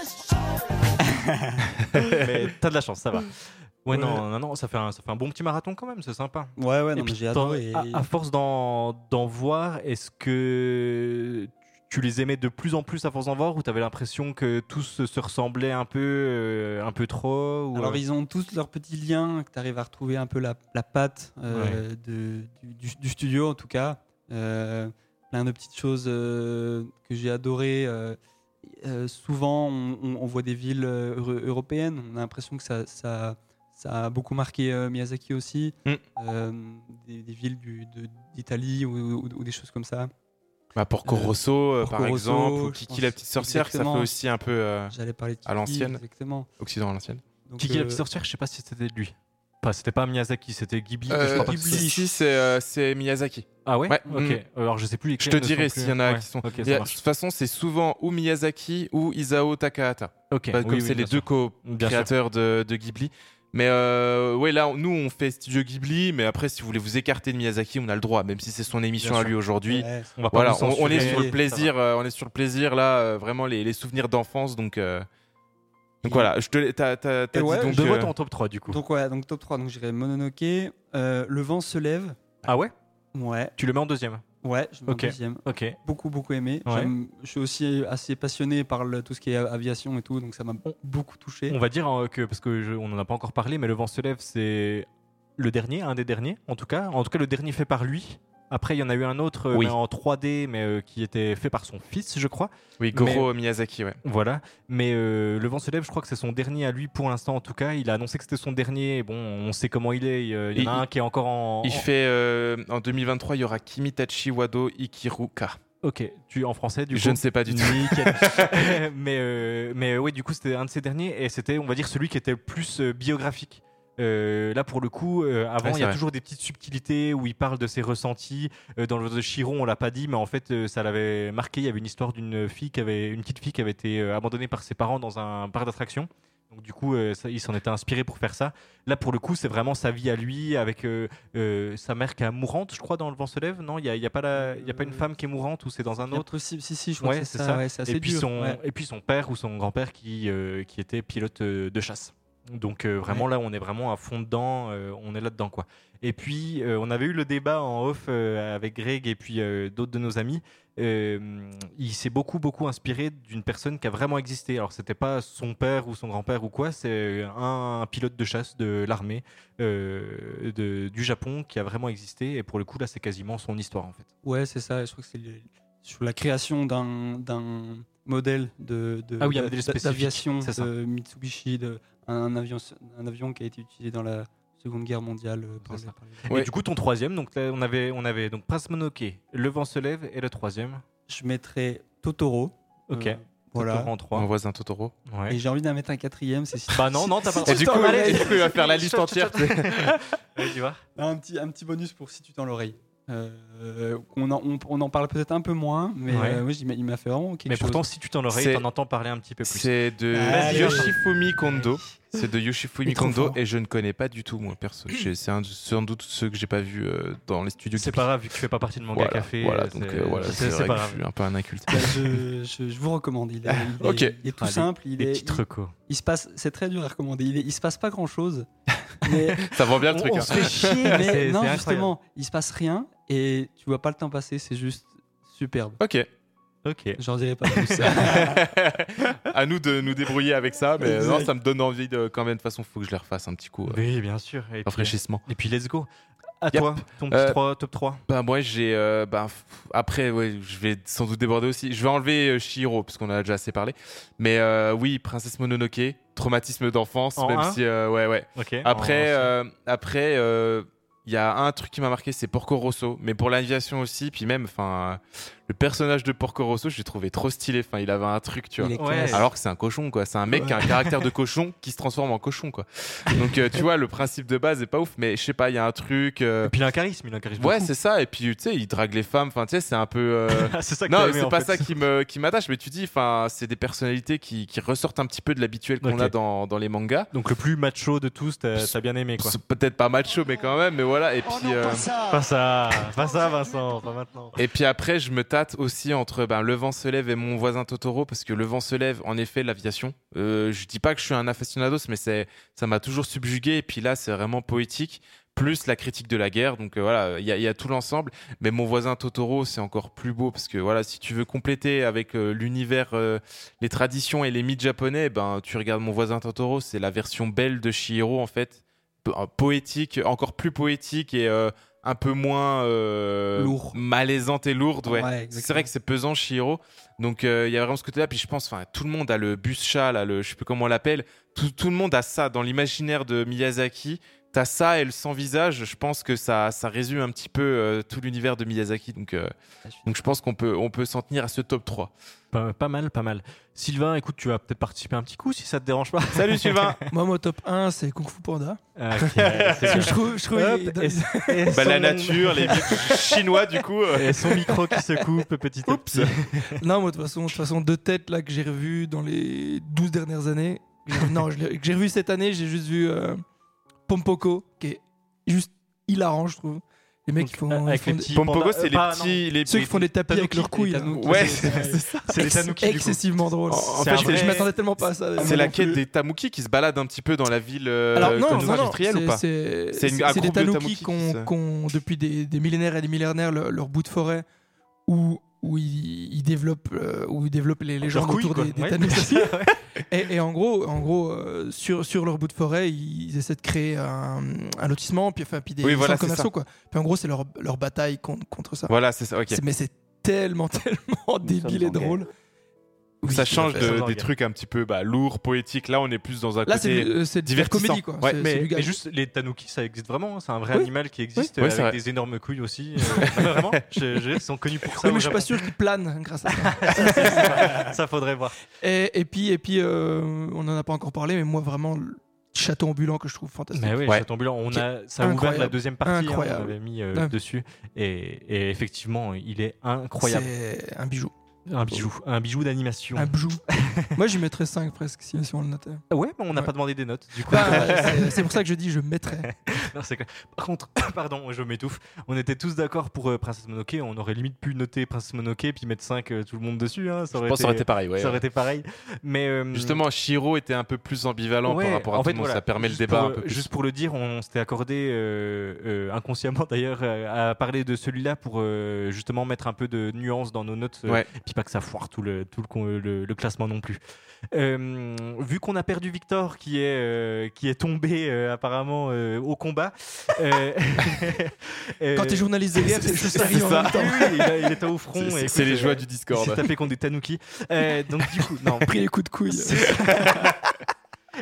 Mais t'as de la chance, ça va. Ouais, Ouais. non, non, non, ça fait, un, ça fait un bon petit marathon quand même, c'est sympa. Ouais, ouais, Et non, puis mais j'ai adoré. À, à force d'en voir, est-ce que tu les aimais de plus en plus à force d'en voir ou t'avais l'impression que tous se se ressemblaient un peu, euh, un peu trop ou, Alors, euh, ils ont tous leurs petits liens, que tu arrives à retrouver un peu la, la patte euh, de, du, studio, en tout cas. Euh, plein de petites choses euh, que j'ai adorées. euh, euh, souvent, on, on- on voit des villes euh, euro- européennes. On a l'impression que ça, ça, ça a beaucoup marqué euh, Miyazaki aussi. Mm. Euh, des, des villes de- d'Italie ou, ou- ou des choses comme ça. Bah, Porco Rosso, euh, Porco par Rosso, exemple, ou Kiki pense la petite sorcière, que ça fait aussi un peu euh, J'allais parler de À Kiki, l'ancienne. Occident à l'ancienne. Kiki la petite sorcière, je sais pas si c'était de lui. Enfin, c'était pas Miyazaki, c'était Ghibli. je crois pas c'était- si, c'est euh, Miyazaki. Ah ouais, Ouais. Ok. Mm. Alors je sais plus Je te dirai s'il y en a Ouais. qui sont. Ok, Il y ça a- de toute façon, c'est souvent ou Miyazaki ou Isao Takahata. Ok. Bah, oui, comme oui, c'est les deux co-créateurs de, de Ghibli. Mais euh, ouais, là, on- nous, on fait Studio Ghibli, mais après, si vous voulez vous écarter de Miyazaki, on a le droit, même si c'est son émission Bien à sûr. lui aujourd'hui. ouais, On va pas Voilà, on, on est sur le plaisir, euh, on est sur le plaisir là, euh, vraiment les, les souvenirs d'enfance. Donc, euh, donc voilà, je te, l'ai- t'as, t'as- t'as Et dit ouais, donc. Donne-moi euh, ton top 3 du coup. Donc ouais, donc top 3, donc j'irai Mononoke, euh, Le vent se lève, Ah ouais? Ouais, Tu le mets en deuxième ouais, je mets en Ok. deuxième. Ok. Beaucoup, beaucoup aimé. Ouais. Je suis aussi assez passionné par le- tout ce qui est aviation et tout, donc ça m'a beaucoup touché. On va dire euh, que, parce que je- on en a pas encore parlé, mais Le vent se lève, c'est le dernier, un des derniers en tout cas. En tout cas, le dernier fait par lui. Après, il y en a eu un autre euh, Oui. mais en 3D, mais euh, qui était fait par son fils, je crois. Oui, Goro Miyazaki, ouais. Voilà. Mais euh, Le vent se lève, je crois que c'est son dernier à lui pour l'instant en tout cas. Il a annoncé que c'était son dernier. Bon, on sait comment il est. Il y, en a Il- un qui est encore en. Il en- fait en 2023, il y aura Kimitachi Wado Ikiruka. Ok, tu en français du Je coup ne sais pas du tout. Mais mais oui, du coup, c'était un de ces derniers et c'était, on va dire, celui qui était le plus biographique. Euh, là, pour le coup, euh, avant, Ouais, il y a vrai. toujours des petites subtilités où il parle de ses ressentis. Euh, dans le de Chiron, on l'a pas dit, mais en fait, euh, ça l'avait marqué. Il y avait une histoire d'une fille qui avait, une petite fille qui avait été euh, abandonnée par ses parents dans un parc d'attractions. Donc du coup, euh, ça- il s'en était inspiré pour faire ça. Là, pour le coup, c'est vraiment sa vie à lui, avec euh, euh, sa mère qui est mourante, je crois, dans Le Vent se lève. Non, il n'y a, y a, pas la- il y a pas une femme qui est mourante ou c'est dans un autre? possible, si, si, je crois Ouais, que c'est ça. ça. ouais, c'est assez et puis, dur. son, ouais. et puis son père ou son grand-père qui, euh, qui était pilote de chasse. Donc euh, vraiment là, on est vraiment à fond dedans, euh, on est là-dedans quoi. Et puis euh, on avait eu le débat en off avec Greg et puis d'autres de nos amis. Il s'est beaucoup beaucoup inspiré d'une personne qui a vraiment existé. Alors c'était pas son père ou son grand-père ou quoi, c'est un, un pilote de chasse de l'armée du Japon qui a vraiment existé. Et pour le coup là, c'est quasiment son histoire en fait. Ouais, c'est ça. Je crois que c'est sur la création d'un modèle de, de- Ah oui, d'aviation de Mitsubishi, de, un, avion, un avion qui a été utilisé dans la Seconde Guerre mondiale. euh, par C'est les- ça. par les- Ouais. Et du coup, ton troisième, donc là, on avait, on avait donc Prince Mononoke, Le vent se lève et le troisième. Je mettrais Totoro. Ok. euh, voilà. Totoro en Mon 3. voisin Totoro. Ouais. Et j'ai envie d'en mettre un quatrième. C'est Bah non, non, t'as pas. Et du coup, il va faire la liste entière. tu vois. un petit, un petit bonus pour si tu dans l'oreille. Euh, on, en, on, on en parle peut-être un peu moins, mais Ouais. euh, moi, il m'a- fait vraiment quelque Mais chose. pourtant, si tu t'en l'oreille, t'en entends parler un petit peu plus. C'est de Allez. Yoshifumi Kondo. C'est de Yoshifumi est Kondo et je ne connais pas du tout moi perso. C'est sans doute ceux que j'ai pas vu euh, dans les studios. C'est pas grave, vu que tu fais pas partie de Manga Voilà, Café. voilà, donc c'est- euh, voilà, c'est vrai pas que grave. je suis un peu un inculte. Bah, je, je- je vous recommande. Il est, il est- Ok. il est tout Allez, simple. Il, Des est, petites il, recos. il se passe. C'est très dur à recommander. Il, est- il se passe pas grand chose. Mais Ça vend bien le truc. on hein. se fait chier, mais non, justement, il se passe rien et tu vois pas le temps passer. C'est juste superbe. Ok. Ok. J'en dirai pas plus. à nous de nous débrouiller avec ça, mais non, ça me donne envie de quand même. De toute façon, faut que je les refasse un petit coup. euh, Oui, bien sûr. Et puis, rafraîchissement. et puis, let's go. À Yep. toi, ton petit Euh, 3, top 3. Bah moi j'ai euh, bah, après ouais je vais sans doute déborder aussi. Je vais enlever euh, Chihiro parce qu'on en a déjà assez parlé. Mais euh, oui Princesse Mononoke, traumatisme d'enfance En même un si euh, ouais ouais. Ok. Après euh, après euh, il y a un truc qui m'a marqué c'est Porco Rosso mais pour l'aviation aussi puis même enfin le personnage de Porco Rosso je l'ai trouvé trop stylé enfin il avait un truc tu vois. Ouais. Alors que c'est un cochon quoi, c'est un mec qui a un caractère de cochon qui se transforme en cochon quoi. Donc euh, tu vois le principe de base est pas ouf mais je sais pas il y a un truc euh, Et puis, il a un charisme. Il a un charisme. Ouais, c'est ça. Et puis, tu sais, il drague les femmes. Enfin, tu sais, c'est un peu. euh, c'est ça que non, c'est pas fait. ça qui me qui m'attache. Mais tu dis, enfin, c'est des personnalités qui, qui ressortent un petit peu de l'habituel qu'on a dans, dans les mangas. Donc, le plus macho de tous, t'as bien aimé quoi. C'est peut-être pas macho, mais quand même. Mais voilà. Et puis. euh, Pas ça, pas ça, Vincent, pas maintenant. Et puis après, je me aussi entre ben, Le vent se lève et mon voisin Totoro, parce que Le vent se lève, en effet, l'aviation. Euh, je dis pas que je suis un aficionados, mais c'est, ça m'a toujours subjugué. Et puis là, c'est vraiment poétique, plus la critique de la guerre. Donc euh, voilà, il y, a- tout l'ensemble. Mais mon voisin Totoro, c'est encore plus beau, parce que voilà, si tu veux compléter avec euh, l'univers, les traditions et les mythes japonais, ben tu regardes mon voisin Totoro, c'est la version belle de Chihiro en fait, Po- poétique, encore plus poétique et un peu moins euh, Lourd. malaisante et lourde. Ouais. Ouais, c'est vrai que c'est pesant Chihiro. Donc euh, il y a vraiment ce côté-là. Puis je pense, enfin, tout le monde a le bus chat là, le, je sais plus comment on l'appelle. Tout, tout le monde a ça dans l'imaginaire de Miyazaki. T'as ça et le sans visage. Je pense que ça, ça résume un petit peu euh, tout l'univers de Miyazaki. Donc, euh, donc je pense qu'on peut, on peut s'en tenir à ce top 3. Pas, pas mal, pas mal. Sylvain, écoute, tu vas peut-être participer un petit coup si ça te dérange pas. Salut Sylvain Moi, mon top 1, c'est Kung Fu Panda. Ah, que je trouve, je trouve Hop, il- dans- et- et bah, La nature, les chinois du coup. euh. Et son micro qui se coupe petit à petit. Non, moi, de toute façon, de toute façon, deux têtes là que j'ai revues dans les 12 dernières années. que j'ai- non, je l'ai- que j'ai revu cette année, j'ai juste vu euh, Pompoko, qui est juste hilarant, je trouve. Les mecs qui font, Avec font les des- petits pandas- c'est euh, les pas- petits. Les ceux qui font des tapis avec tanuki, leurs couilles. tanuki. Ouais, c'est- ça. C'est tanuki, excessivement drôle. En- fait, je m'attendais tellement pas à ça. C'est la quête des tamuki qui se baladent un petit peu dans la ville euh, industrielle ou c'est- pas c'est des tanuki tanuki qui qu'on- depuis des, millénaires et des millénaires leur, leur bout de forêt où où ils, ils développent euh, où ils développent les légendes couilles, autour quoi. des, des Ouais. Et, et en gros, en gros euh, sur, sur leur bout de forêt, ils essaient de créer un, un lotissement, puis, enfin, puis des Oui, voilà, commerciaux. Quoi. Puis en gros, c'est leur, leur bataille contre, contre ça. Voilà, c'est ça. Ok. C'est- Mais c'est tellement, tellement débile et drôle. Donc Oui, ça change de- des trucs un petit peu bah, lourds, poétiques. Là, on est plus dans un Là, c'est côté. la divertissant. comédie. Quoi. Ouais, Mais, juste les tanuki, ça existe vraiment. hein. C'est un vrai Oui. animal qui existe Oui, euh, c'est avec des énormes couilles aussi. euh, non, vraiment, je, je- ils sont connus pour ça. Mais je suis pas sûr qu'ils planent grâce à ça. ça faudrait voir. Et, et puis, et puis euh, on n'en a pas encore parlé, mais moi, vraiment, le château ambulant que je trouve fantastique. Mais oui, Ouais. Château ambulant, on a, ça a ouvert la deuxième partie, hein, on avait mis euh, Ouais. dessus. Et, et effectivement, il est incroyable. C'est un bijou. Un bijou, un bijou d'animation. Un bijou. moi, j'y mettrais 5 presque si, si on le notait. Ouais, mais on n'a Ouais. pas demandé des notes. Du coup, Bah, c'est- pour ça que je dis je mettrais. Non, c'est clair. Par contre, pardon, je m'étouffe. On était tous d'accord pour euh, Princesse Mononoke. On aurait limite pu noter Princesse Mononoke puis mettre 5 tout le monde dessus. hein. Ça Je aurait, pense que ça aurait été pareil. ouais, ça aurait ouais. été pareil. Mais euh, Justement, Shiro était un peu plus ambivalent ouais, par rapport à en tout fait, le monde. voilà, Ça permet le débat pour, un peu euh, plus. Juste pour le dire, on s'était accordé euh, euh, inconsciemment d'ailleurs euh, à parler de celui-là pour euh, justement mettre un peu de nuance dans nos notes. euh, Ouais. et puis pas que ça foire tout le, tout le, con- le, le classement non plus. Euh, vu qu'on a perdu Victor qui est, euh, qui est tombé euh, apparemment euh, au combat. Quand t'es journaliste de guerre, c'est juste arrivé en ça. même temps. oui, oui, il, a- il était au front. C'est- et C'est écoute, c'est les joies du Il Discord. s'est tapé contre des tanuki. Euh, donc du coup, non, Pris les coups de couille.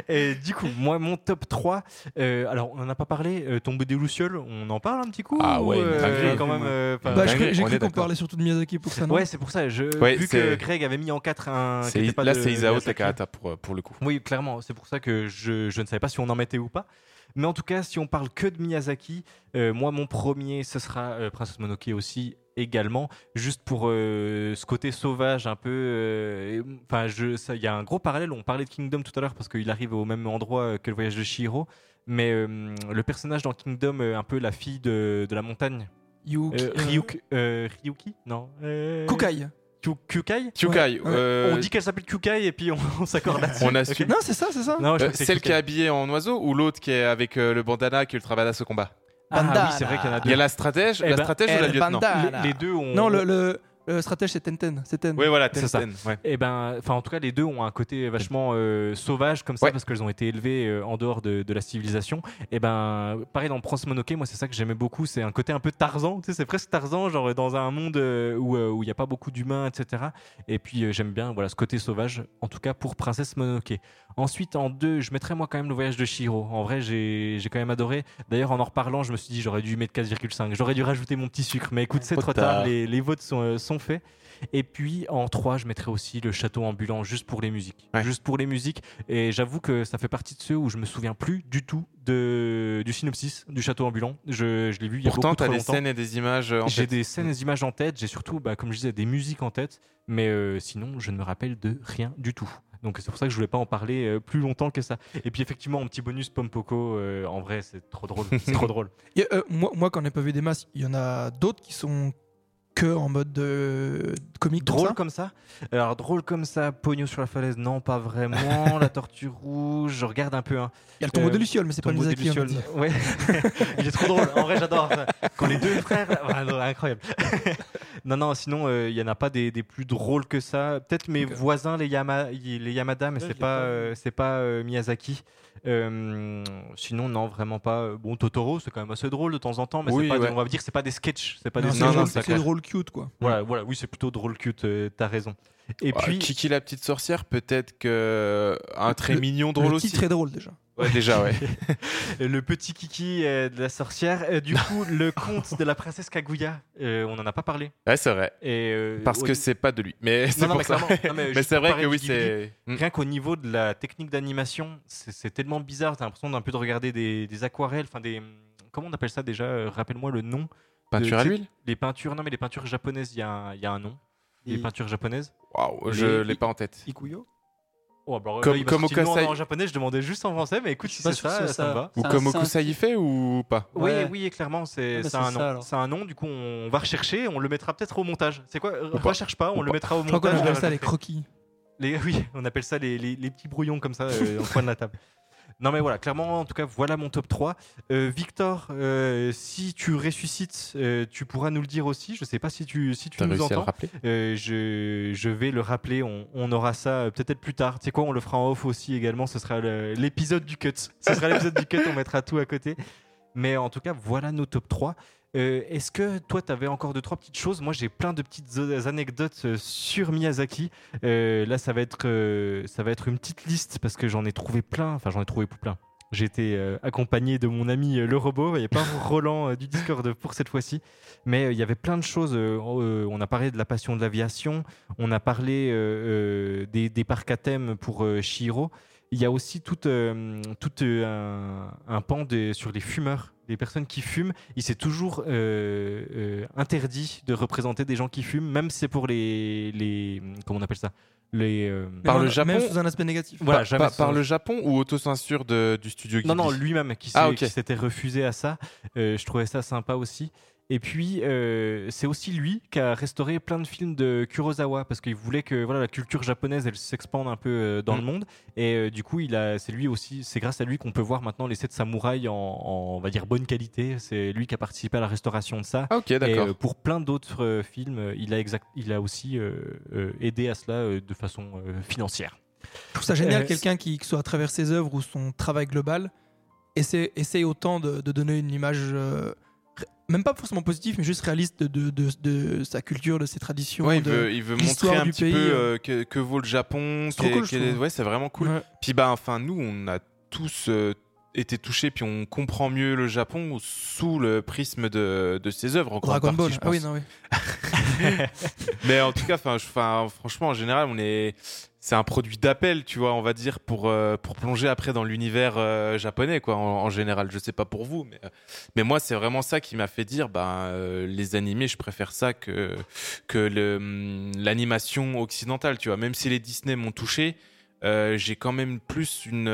et du coup, moi, mon top 3, euh, alors on en a pas parlé, euh, Tombé des Lucioles, on en parle un petit coup Ah ou, ouais, euh, quand même. euh, Bah, j'ai cru qu'on parlait surtout de Miyazaki pour ça. non ouais, c'est pour ça. Je, Ouais, vu que Greg avait mis en 4 un. qui pas Là, c'est Isao Miyazaki. Takahata pour, euh, pour le coup. Oui, clairement. C'est pour ça que je, je ne savais pas si on en mettait ou pas. Mais en tout cas, si on parle que de Miyazaki, euh, moi, mon premier, ce sera euh, Princess Mononoke aussi, également. Juste pour euh, ce côté sauvage, un peu. euh, Enfin, il y a un gros parallèle. On parlait de Kingdom tout à l'heure parce qu'il arrive au même endroit euh, que le voyage de Shihiro. Mais euh, le personnage dans Kingdom, euh, un peu la fille de, de la montagne. Yuki. Euh, Ryuk- euh, Ryuki? Non. Euh, Kukai. Kyukai Kyukai. Ouais. euh, On dit qu'elle s'appelle Kyukai et puis on, on s'accorde là-dessus. On Non, c'est ça, c'est ça. Non, euh, celle qui est habillée en oiseau ou l'autre qui est avec euh, le bandana qui est ultra badass au combat? Ah oui, c'est vrai qu'il y en a Il y deux. a la stratège, Eh la ben, stratège ou la lieutenant. Les, les deux ont. Non, le, le, le stratège, c'est Tenten. C'est Ten. Oui, voilà, C'est ça. Tenten. Ouais. Eh ben, enfin, en tout cas, les deux ont un côté vachement euh, sauvage comme ça Ouais. parce qu'elles ont été élevées euh, en dehors de, de la civilisation. Et ben, pareil dans Prince Mononoke, moi c'est ça que j'aimais beaucoup, c'est un côté un peu Tarzan. Tu sais, c'est presque Tarzan, genre dans un monde euh, où euh, où il n'y a pas beaucoup d'humains, etc. Et puis euh, j'aime bien, voilà, ce côté sauvage. En tout cas pour Princesse Mononoke. Ensuite, en deux, je mettrais moi quand même le voyage de Shiro. En vrai, j'ai j'ai quand même adoré. D'ailleurs, en en reparlant, je me suis dit j'aurais dû mettre 4,5. J'aurais dû rajouter mon petit sucre. Mais écoute, c'est Trop tard. Les, les votes sont, euh, sont faits. Et puis en 3, je mettrais aussi le château ambulant juste pour les musiques. Ouais. Juste pour les musiques. Et j'avoue que ça fait partie de ceux où je me souviens plus du tout de, du synopsis du château ambulant. Je, je l'ai vu il y a Pourtant, t'as trop des longtemps. scènes et des images euh, en J'ai tête. des scènes et des images en tête. J'ai surtout, bah, comme je disais, des musiques en tête. Mais euh, sinon, je ne me rappelle de rien du tout. Donc c'est pour ça que je voulais pas en parler euh, plus longtemps que ça. Et puis effectivement, un petit bonus Pompoko, euh, en vrai, c'est trop drôle. C'est trop drôle. Et, euh, moi, moi, quand on n'a pas vu des masses, il y en a d'autres qui sont que en mode de, de comique comme Drôle ça. comme ça Alors drôle comme ça, pognon sur la falaise, non pas vraiment. la tortue rouge, je regarde un peu. Hein. Il y a le tombeau Euh, de Luciole, mais c'est pas Tombeau des Miyazaki. Ouais. Il est trop drôle. En vrai, j'adore. Quand les deux frères, ouais, incroyable. non, non. Sinon, euh, il y en a pas des, des plus drôles que ça. Peut-être mes voisins, les, Yama, les Yamada, mais Ouais, c'est pas, pas euh, c'est pas euh, Miyazaki. Euh, sinon, non, vraiment pas. Bon, Totoro, c'est quand même assez drôle de temps en temps, mais Oui, c'est pas ouais. on va dire, c'est pas des sketchs, c'est pas Non, des non, sketchs. drôle, c'est drôle cute quoi. Voilà, voilà, oui, c'est plutôt drôle cute. euh, T'as raison. Et Ah, puis, Kiki la petite sorcière, peut-être que un trait Le- mignon drôle le aussi. est drôle déjà. Ouais, déjà, ouais. le petit kiki euh, de la sorcière. Euh, du coup, le conte de la princesse Kaguya, euh, on n'en a pas parlé. Ouais, c'est vrai. Et, euh, Parce que c'est pas de lui. Mais c'est pour mais ça. clairement. Non, mais Mais juste c'est vrai que oui, c'est. Mm. Rien qu'au niveau de la technique d'animation, c'est tellement bizarre. T'as l'impression d'un peu de regarder des, des aquarelles, enfin des. Comment on appelle ça déjà? Rappelle-moi le nom. Peinture à de- l'huile? Les peintures, non mais les peintures japonaises, il y, y a un nom. Les peintures japonaises. Waouh, je l'ai pas en tête. Ikuyo Oh, bah, Comme- là, comme en japonais, je demandais juste en français, mais écoute, si c'est ça, ça me ça. va. Ou comme Okusai fait ou pas? Oui, Ouais. oui, clairement, c'est un ça, nom. C'est un nom, du coup, on va rechercher, on le mettra peut-être au montage. C'est quoi? Ou. Recherche pas, on Ou le pas. mettra au Je crois montage. appelle ça les croquis. Les- oui, on appelle ça les, les- les petits brouillons comme ça euh, au coin de la table. Non mais voilà, clairement, en tout cas, voilà mon top 3. Euh, Victor, euh, si tu ressuscites, euh, tu pourras nous le dire aussi. Je sais pas si tu, si tu nous réussi à le entends. rappeler? Je, je vais le rappeler, on, on aura ça peut-être plus tard. Tu sais quoi, on le fera en off aussi également, ce sera l'épisode du cut. Ce sera l'épisode du cut, on mettra tout à côté. Mais en tout cas, voilà nos top 3. Euh, Est-ce que toi, tu avais encore deux, trois petites choses? Moi, j'ai plein de petites anecdotes euh, sur Miyazaki. Euh, là, ça va, être, une petite liste parce que j'en ai trouvé plein. Enfin, j'en ai trouvé plein. Euh, accompagné de mon ami le robot. A pas Roland du Discord pour cette fois-ci. Mais il y avait plein de choses. on a parlé de la passion de l'aviation. On a parlé des, des parcs à thème pour Shihiro. Il y a aussi tout, euh, tout euh, un, un pan des- sur les fumeurs, les personnes qui fument. Il s'est toujours euh, euh, interdit de représenter des gens qui fument, même si c'est pour les, les. Comment on appelle ça les, euh, Par le Japon Même sous un aspect négatif. Voilà, Par- jamais par, le Japon ou autocensure de, du studio Ghibli Non, non, lui-même qui s'est- Ah, qui s'était refusé à ça. Euh, je trouvais ça sympa aussi. Et puis, euh, c'est aussi lui qui a restauré plein de films de Kurosawa parce qu'il voulait que voilà, la culture japonaise elle s'expande un peu euh, dans Mm. le monde. Et euh, du coup, il a, c'est lui aussi, c'est grâce à lui qu'on peut voir maintenant les sept samouraïs en, en, on va dire, bonne qualité. C'est lui qui a participé à la restauration de ça. Ok, Et d'accord. euh, pour plein d'autres euh, films, il a, exact, il a aussi euh, euh, aidé à cela euh, de façon euh, financière. Je trouve ça génial, Euh, quelqu'un qui, que ce soit à travers ses œuvres ou son travail global, essaie, essaie autant de, de donner une image, euh, même pas forcément positive, mais juste réaliste de, de, de- de sa culture, de ses traditions. Ouais, il veut, il veut l'histoire montrer un petit pays, peu euh. euh, que, que vaut le Japon. C'est cool, ouais, c'est vraiment cool. Ouais. Puis bah, enfin, nous, on a tous euh, été touchés, puis on comprend mieux le Japon sous le prisme de, de ses œuvres. En Dragon partie, Ball. je Ah oui, pense. non, oui. Mais en tout cas, enfin, franchement, en général, on est, c'est un produit d'appel, tu vois, on va dire, pour euh, pour plonger après dans l'univers euh, japonais, quoi. En, en général, je sais pas pour vous, mais euh, mais moi, c'est vraiment ça qui m'a fait dire, euh, les animés, je préfère ça que que hum, l'animation occidentale, tu vois. Même si les Disney m'ont touché, j'ai quand même plus une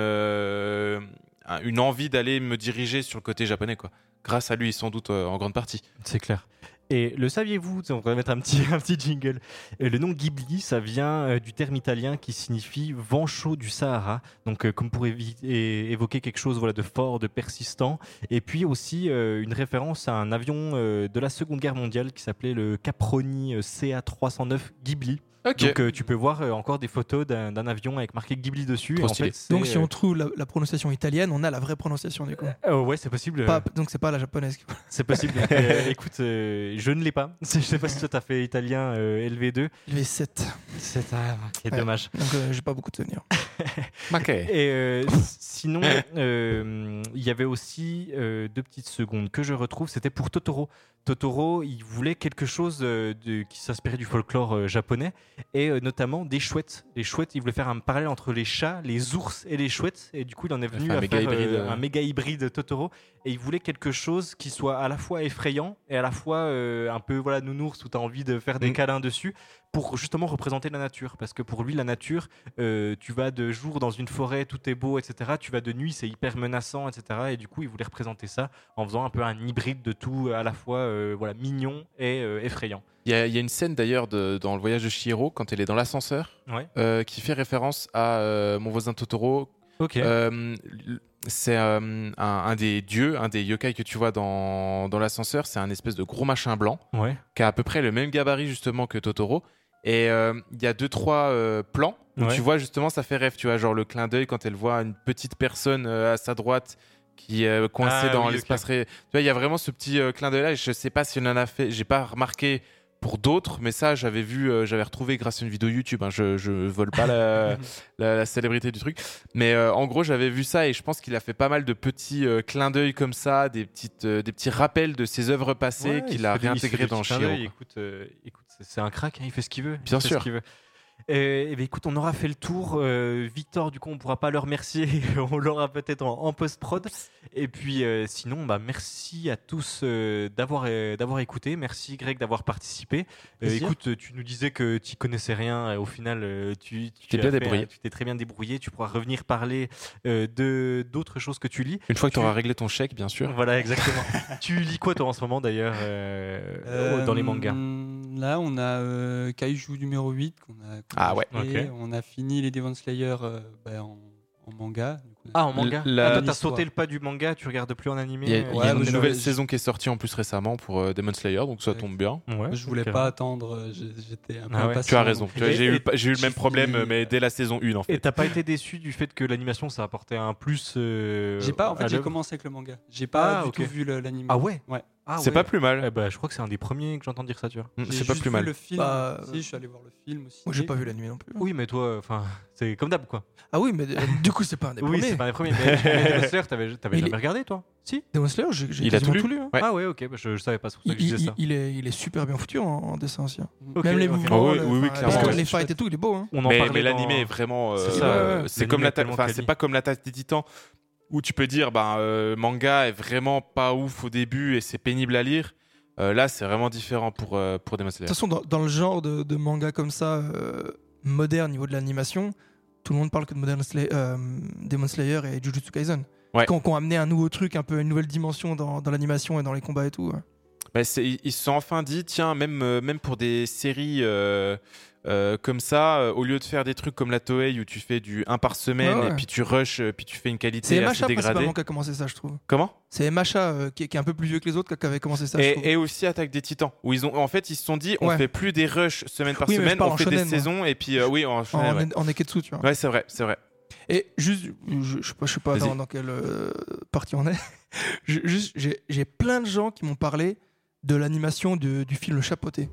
un- une envie d'aller me diriger sur le côté japonais, quoi. Grâce à lui, sans doute, euh, en grande partie. C'est clair. Et le saviez-vous On va mettre un petit, un petit jingle. Et le nom Ghibli, ça vient euh, du terme italien qui signifie vent chaud du Sahara. Donc, euh, comme pour évoquer quelque chose voilà, de fort, de persistant. Et puis aussi euh, une référence à un avion euh, de la Seconde Guerre mondiale qui s'appelait le Caproni euh, CA309 Ghibli. Donc, euh, tu peux voir euh, encore des photos d'un avion avec marqué Ghibli dessus. Et en fait, Donc si euh, on trouve la, la prononciation italienne, on a la vraie prononciation du coup. euh, ouais, c'est possible. Pas- donc c'est pas la japonaise. C'est possible. Euh, écoute, euh, je ne l'ai pas. Je sais pas si toi t'as fait italien euh, LV2. Il avait 7. C'est ah, c'est Ouais. dommage. Donc euh, j'ai pas beaucoup de souvenirs. Ok. Et euh, sinon, euh, il y avait aussi euh, deux petites secondes que je retrouve. C'était pour Totoro. Totoro, il voulait quelque chose euh, de, qui s'inspirait du folklore euh, japonais et euh, notamment des chouettes. Les chouettes, il voulait faire un parallèle entre les chats, les ours et les chouettes. Et du coup, il en est venu à méga faire hybride, euh. un méga hybride Totoro. Et il voulait quelque chose qui soit à la fois effrayant et à la fois un peu voilà nounours où tu as envie de faire des Mm. câlins dessus pour justement représenter la nature. Parce que pour lui, la nature, euh, tu vas de jour dans une forêt, tout est beau, etc. Tu vas de nuit, c'est hyper menaçant, etc. Et du coup, il voulait représenter ça en faisant un peu un hybride de tout, à la fois euh, voilà, mignon et euh, effrayant. Il y, a- il y a une scène d'ailleurs dans le voyage de Chihiro quand elle est dans l'ascenseur Ouais. qui fait référence à mon voisin Totoro. Ok. L- c'est un, un des dieux, un des yokai que tu vois dans, dans l'ascenseur. C'est un espèce de gros machin blanc ouais. qui a à peu près le même gabarit justement que Totoro. Et euh, il y a deux trois euh, plans où Ouais. tu vois justement ça fait rêve. Tu vois genre le clin d'œil quand elle voit une petite personne euh, à sa droite qui est euh, coincée Ah dans oui, l'espace. ré- Tu vois il y a vraiment ce petit clin d'œil là. Et je sais pas si on en a fait. J'ai pas remarqué pour d'autres, mais ça, j'avais vu, j'avais retrouvé grâce à une vidéo YouTube. hein, je, je vole pas la, la, la célébrité du truc, mais en gros, j'avais vu ça et je pense qu'il a fait pas mal de petits clins d'œil comme ça, des petites, des petits rappels de ses œuvres passées Ouais, qu'il a fait des- il se fait réintégré des dans d'œil. Écoute, écoute, c'est- un crack, hein, il fait ce qu'il veut. il Bien fait sûr. Ce qu'il veut. Euh, eh ben, écoute, on aura fait le tour. Euh, Victor, du coup, on pourra pas le remercier. on l'aura peut-être en, en post-prod. Et puis, euh, sinon, bah, merci à tous euh, d'avoir euh, d'avoir écouté. Merci, Greg, d'avoir participé. Euh, écoute, tu nous disais que tu connaissais rien. Et au final, tu tu t'es bien fait, débrouillé. euh, Tu t'es très bien débrouillé. Tu pourras revenir parler euh, de d'autres choses que tu lis. Une fois que tu auras réglé ton chèque, bien sûr. Voilà, exactement. tu lis quoi, toi, en ce moment, d'ailleurs, euh, dans les mangas? Là, on a euh, Kaiju numéro 8 qu'on a, qu'on Ah a ouais. fait. Ok. On a fini les Demon Slayer euh, bah, en, en manga. Donc, on a- Ah, en manga La- Ah, T'as sauté le pas du manga, tu regardes plus en animé Il y a, euh, y a une nouvelle je- saison qui est sortie en plus récemment pour euh, Demon Slayer, donc ça Ouais. tombe bien. Ouais, je voulais pas attendre, j'ai- j'étais un peu Ah. Tu as raison. J'ai eu, le- eu même problème, mais dès la saison 1 en fait. Et t'as pas été déçu du fait que l'animation ça apportait un plus euh, J'ai pas, en fait, j'ai commencé avec le manga. J'ai pas Ah, du tout vu l'anime. Ah ouais? Ouais. Ah c'est ouais. pas plus mal. Eh ben, je crois que c'est un des premiers que j'entends dire ça, tu vois. Mm, J'ai C'est pas juste plus vu mal. le film. Bah, si, je suis allé voir le film aussi. Moi, j'ai pas vu l'anime non plus. Oui, mais toi, enfin, c'est comme d'hab quoi. Ah oui, mais euh, du coup, c'est pas un des Oui, premiers. c'est pas les premiers. Mais mais Demon Slayer, t'avais t'avais Il jamais est- regardé toi? Si Demon Slayer, j'ai j'ai Il a quasiment tout lu tout lu. hein. Ouais. Ah ouais, ok, bah, je, je savais pas, c'est pour ça Il, que je disais il- ça. il est, il est super bien foutu en, en dessin aussi. hein. Ok, Même les ok. mouvements, Oh oui, le- oui, oui, enfin, clairement, les- ouais. les fights et tout, il est beau. Hein. On en mais parlait mais dans- l'animé est vraiment. euh, C'est ça, euh, ouais. c'est L'animé comme est la tellement enfin, quali. c'est pas comme l'attaque des titans où tu peux dire ben euh, manga est vraiment pas ouf au début et c'est pénible à lire. Euh, là, c'est vraiment différent pour euh, pour Demon De Slayer. toute façon, dans, dans le genre de, de manga comme ça, moderne niveau de l'animation, tout le monde parle que de Modern Slay- euh, Demon Slayer et Jujutsu Kaisen. Ouais. Qui ont, amené un nouveau truc, un peu une nouvelle dimension dans, dans l'animation et dans les combats et tout. ouais. Bah, ils se sont enfin dit, tiens, même, même pour des séries euh, comme ça, euh, au lieu de faire des trucs comme la Toei où tu fais du 1 par semaine ouais. et puis tu rushes, euh, puis tu fais une qualité C'est assez dégradée. principalement qui a commencé ça, je trouve. Comment? C'est MHA euh, qui, est- qui est un peu plus vieux que les autres qui avait commencé ça, je et, aussi Attaque des Titans, où ils ont, en fait, ils se sont dit, on Ouais. fait plus des rushs semaine par Oui, semaine, on en fait des moi. saisons et puis oui, en en, shonen, ouais. en Neketsu, tu vois. Ouais, c'est vrai, c'est vrai. Et juste, je, je sais pas, je sais pas dans, dans quelle partie on est. Je- juste, j'ai plein de gens qui m'ont parlé de l'animation du film Le Chapeauté.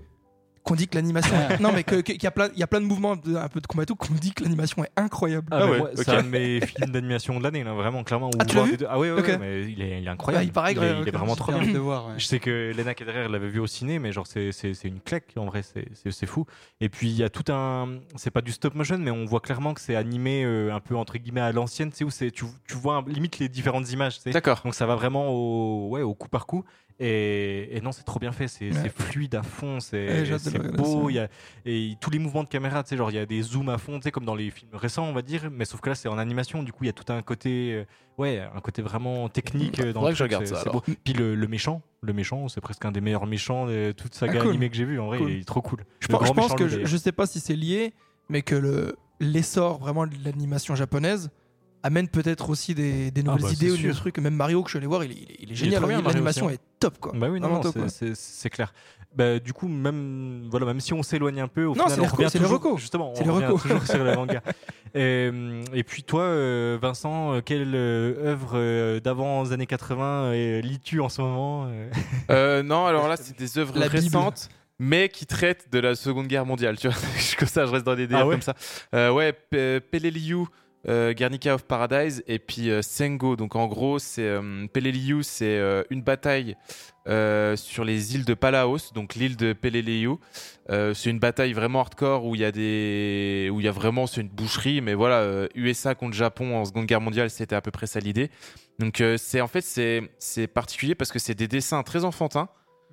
Qu'on dit que l'animation. est- non, mais qu'il y, a plein- il y a plein de mouvements, de- un peu de combat et tout, qu'on dit que l'animation est incroyable. Ah, Ah ouais, moi, ok. C'est un de mes films d'animation de l'année, là, vraiment, clairement. Ah, tu vu Ah ouais, ouais, Ok. ouais, mais il est, il est incroyable. Ah, il paraît il est, il est vraiment trop bien. de voir. ouais. Je sais que Lena Kederer l'avait vu au ciné, mais genre c'est c'est- c'est une claque en vrai, c'est- c'est c'est fou. Et puis il y a tout un, c'est pas du stop motion, mais on voit clairement que c'est animé euh, un peu entre guillemets à l'ancienne, tu sais où c'est, tu, tu vois un- limite les différentes images. D'accord. Donc ça va vraiment au, ouais, au coup par coup. Et, et non, c'est trop bien fait, c'est Ouais. fluide à fond, c'est beau. y a, et tous les mouvements de caméra, tu sais, genre il y a des zooms à fond, tu sais, comme dans les films récents, on va dire, mais sauf que là c'est en animation, du coup il y a tout un côté, euh, ouais, un côté vraiment technique euh, dans le que je regarde ça, beau. Puis le, le méchant, le méchant, c'est presque un des meilleurs méchants de toute saga Ah, cool. animée que j'ai vu. En vrai, Cool. il est trop cool. Je pense, je que je, je sais pas si c'est lié, mais que le l'essor vraiment de l'animation japonaise amène peut-être aussi des, des nouvelles bah, idées ou des trucs. Même Mario que je suis allé voir, il est, il est- il est génial. L'animation aussi, est top quoi. Bah oui, non, c'est- clair. Bah, du coup, même, voilà, même si on s'éloigne un peu, au Non, final, c'est on revient toujours-. Justement, C'est on les revient reco. toujours sur le manga. Et, et puis toi, euh, Vincent, euh, quelle euh, œuvre d'avant les années 80 euh, lis-tu en ce moment euh? Non, alors là, c'est des œuvres La Bible. récentes. Mais qui traitent de la Seconde Guerre mondiale, tu vois. Comme ça, je reste dans des délires Ah ouais? comme ça. Euh, ouais, Pe- Peleliu, euh, Guernica of Paradise, et puis euh, Sengo. Donc en gros, c'est euh, Peleliu, c'est euh, une bataille sur les îles de Palaos, donc l'île de Peleliu. C'est une bataille vraiment hardcore où il y a des, où il y a vraiment, c'est une boucherie, mais voilà, USA contre Japon en Seconde Guerre mondiale, c'était à peu près ça l'idée. Donc c'est en fait c'est particulier parce que c'est des dessins très enfantins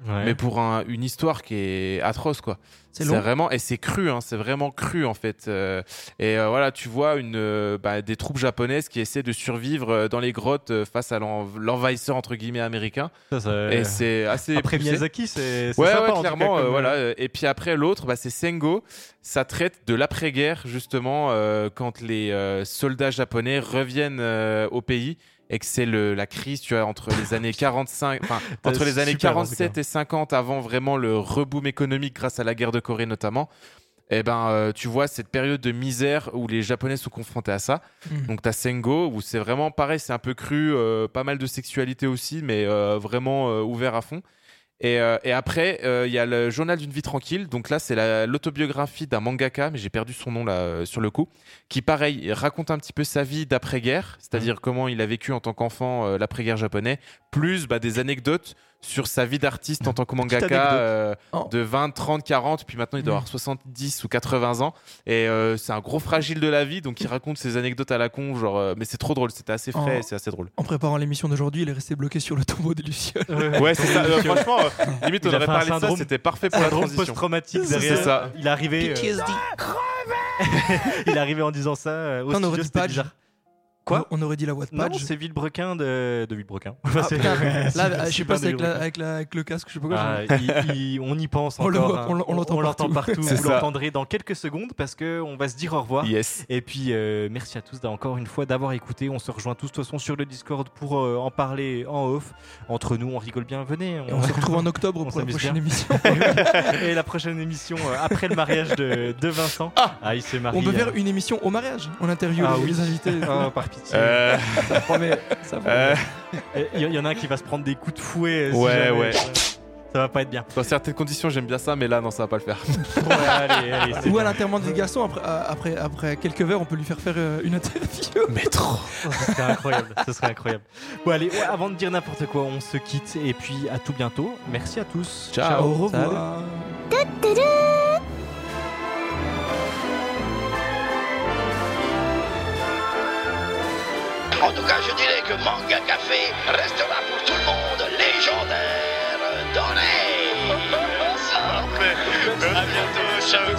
Ouais. mais pour un- une histoire qui est atroce quoi. C'est vraiment et c'est cru, hein, c'est vraiment cru en fait. Euh, et euh, voilà, tu vois une euh, bah, des troupes japonaises qui essaient de survivre euh, dans les grottes euh, face à l'en- l'envahisseur entre guillemets américain. Ça, ça- Et c'est assez Après poussé. Miyazaki, c'est c'est Ouais, sympa, ouais, en tout cas, clairement, comme, voilà. Et puis après l'autre, bah, c'est Sengo. Ça traite de l'après-guerre justement euh, quand les euh, soldats japonais reviennent euh, au pays et que c'est la crise, tu vois, entre les années 45, enfin entre les années super, en tout 47 et 50 avant vraiment le reboom économique grâce à la guerre de Corée notamment. Et ben, euh, tu vois cette période de misère où les Japonais sont confrontés à ça. Mhm. Donc t'as Sengo où c'est vraiment pareil, c'est un peu cru, euh, pas mal de sexualité aussi, mais euh, vraiment ouvert à fond. Et, euh, et après, euh, il y a le journal d'une vie tranquille. Donc là, c'est la- l'autobiographie d'un mangaka, mais j'ai perdu son nom là euh, sur le coup, qui pareil il raconte un petit peu sa vie d'après-guerre, c'est-à-dire comment il a vécu en tant qu'enfant l'après-guerre japonais, plus bah, des anecdotes sur sa vie d'artiste en tant que mangaka euh, Oh. de 20, 30, 40, puis maintenant il doit Mm. avoir 70 ou 80 ans. Et euh, c'est un gros fragile de la vie, donc il raconte ses anecdotes à la con, genre, euh, mais c'est trop drôle, c'était assez frais, c'est assez drôle. En préparant l'émission d'aujourd'hui, il est resté bloqué sur le tombeau des Lucioles. Ouais, c'est ça. euh, franchement, euh, limite, on aurait fait un parlé de ça, c'était parfait pour la transition. post-traumatique C'est derrière. ça. Il est arrivé, euh, il est arrivé en disant ça euh, au Putain, on aurait studio, Padge. bizarre. Quoi On aurait dit la voix de Non, c'est Villebrequin de, de Villebrequin. Ah, là, je sais pas avec, la- avec, la- avec le casque, je sais pas quoi. Ah, il- il- on y pense On le encore. voit, hein. on l'entend l'entend partout. partout. C'est Vous ça. l'entendrez dans quelques secondes parce que on va se dire au revoir. Yes. Et puis euh, merci à tous encore une fois d'avoir écouté. On se rejoint tous de toute façon sur le Discord pour euh, en parler en off. Entre nous, on rigole bien. Venez. On se retrouve en octobre pour la prochaine bien. émission. Et la prochaine émission euh, après le mariage de, de Vincent. Ah, il s'est marié. On peut faire une émission au mariage. On interviewe Ah les, oui. les invités. Pitié. Euh, Ça promet. Ça promet. euh, Il y, y en a un qui va se prendre des coups de fouet. euh, si Ouais, jamais, ouais. Ça va pas être bien. dans certaines conditions, j'aime bien ça, mais là, non, ça va pas le faire. Ouais, allez, allez, c'est Ou à bien. l'enterrement des garçons, après, après, après quelques verres, on peut lui faire faire une interview. Mais trop. Ce serait incroyable. Ce serait incroyable. Bon, allez, ouais, avant de dire n'importe quoi, on se quitte. Et puis à tout bientôt. Merci à tous. Ciao. Au Salut. revoir. En tout cas, je dirais que Manga Café restera pour tout le monde légendaire les... À bientôt, ciao.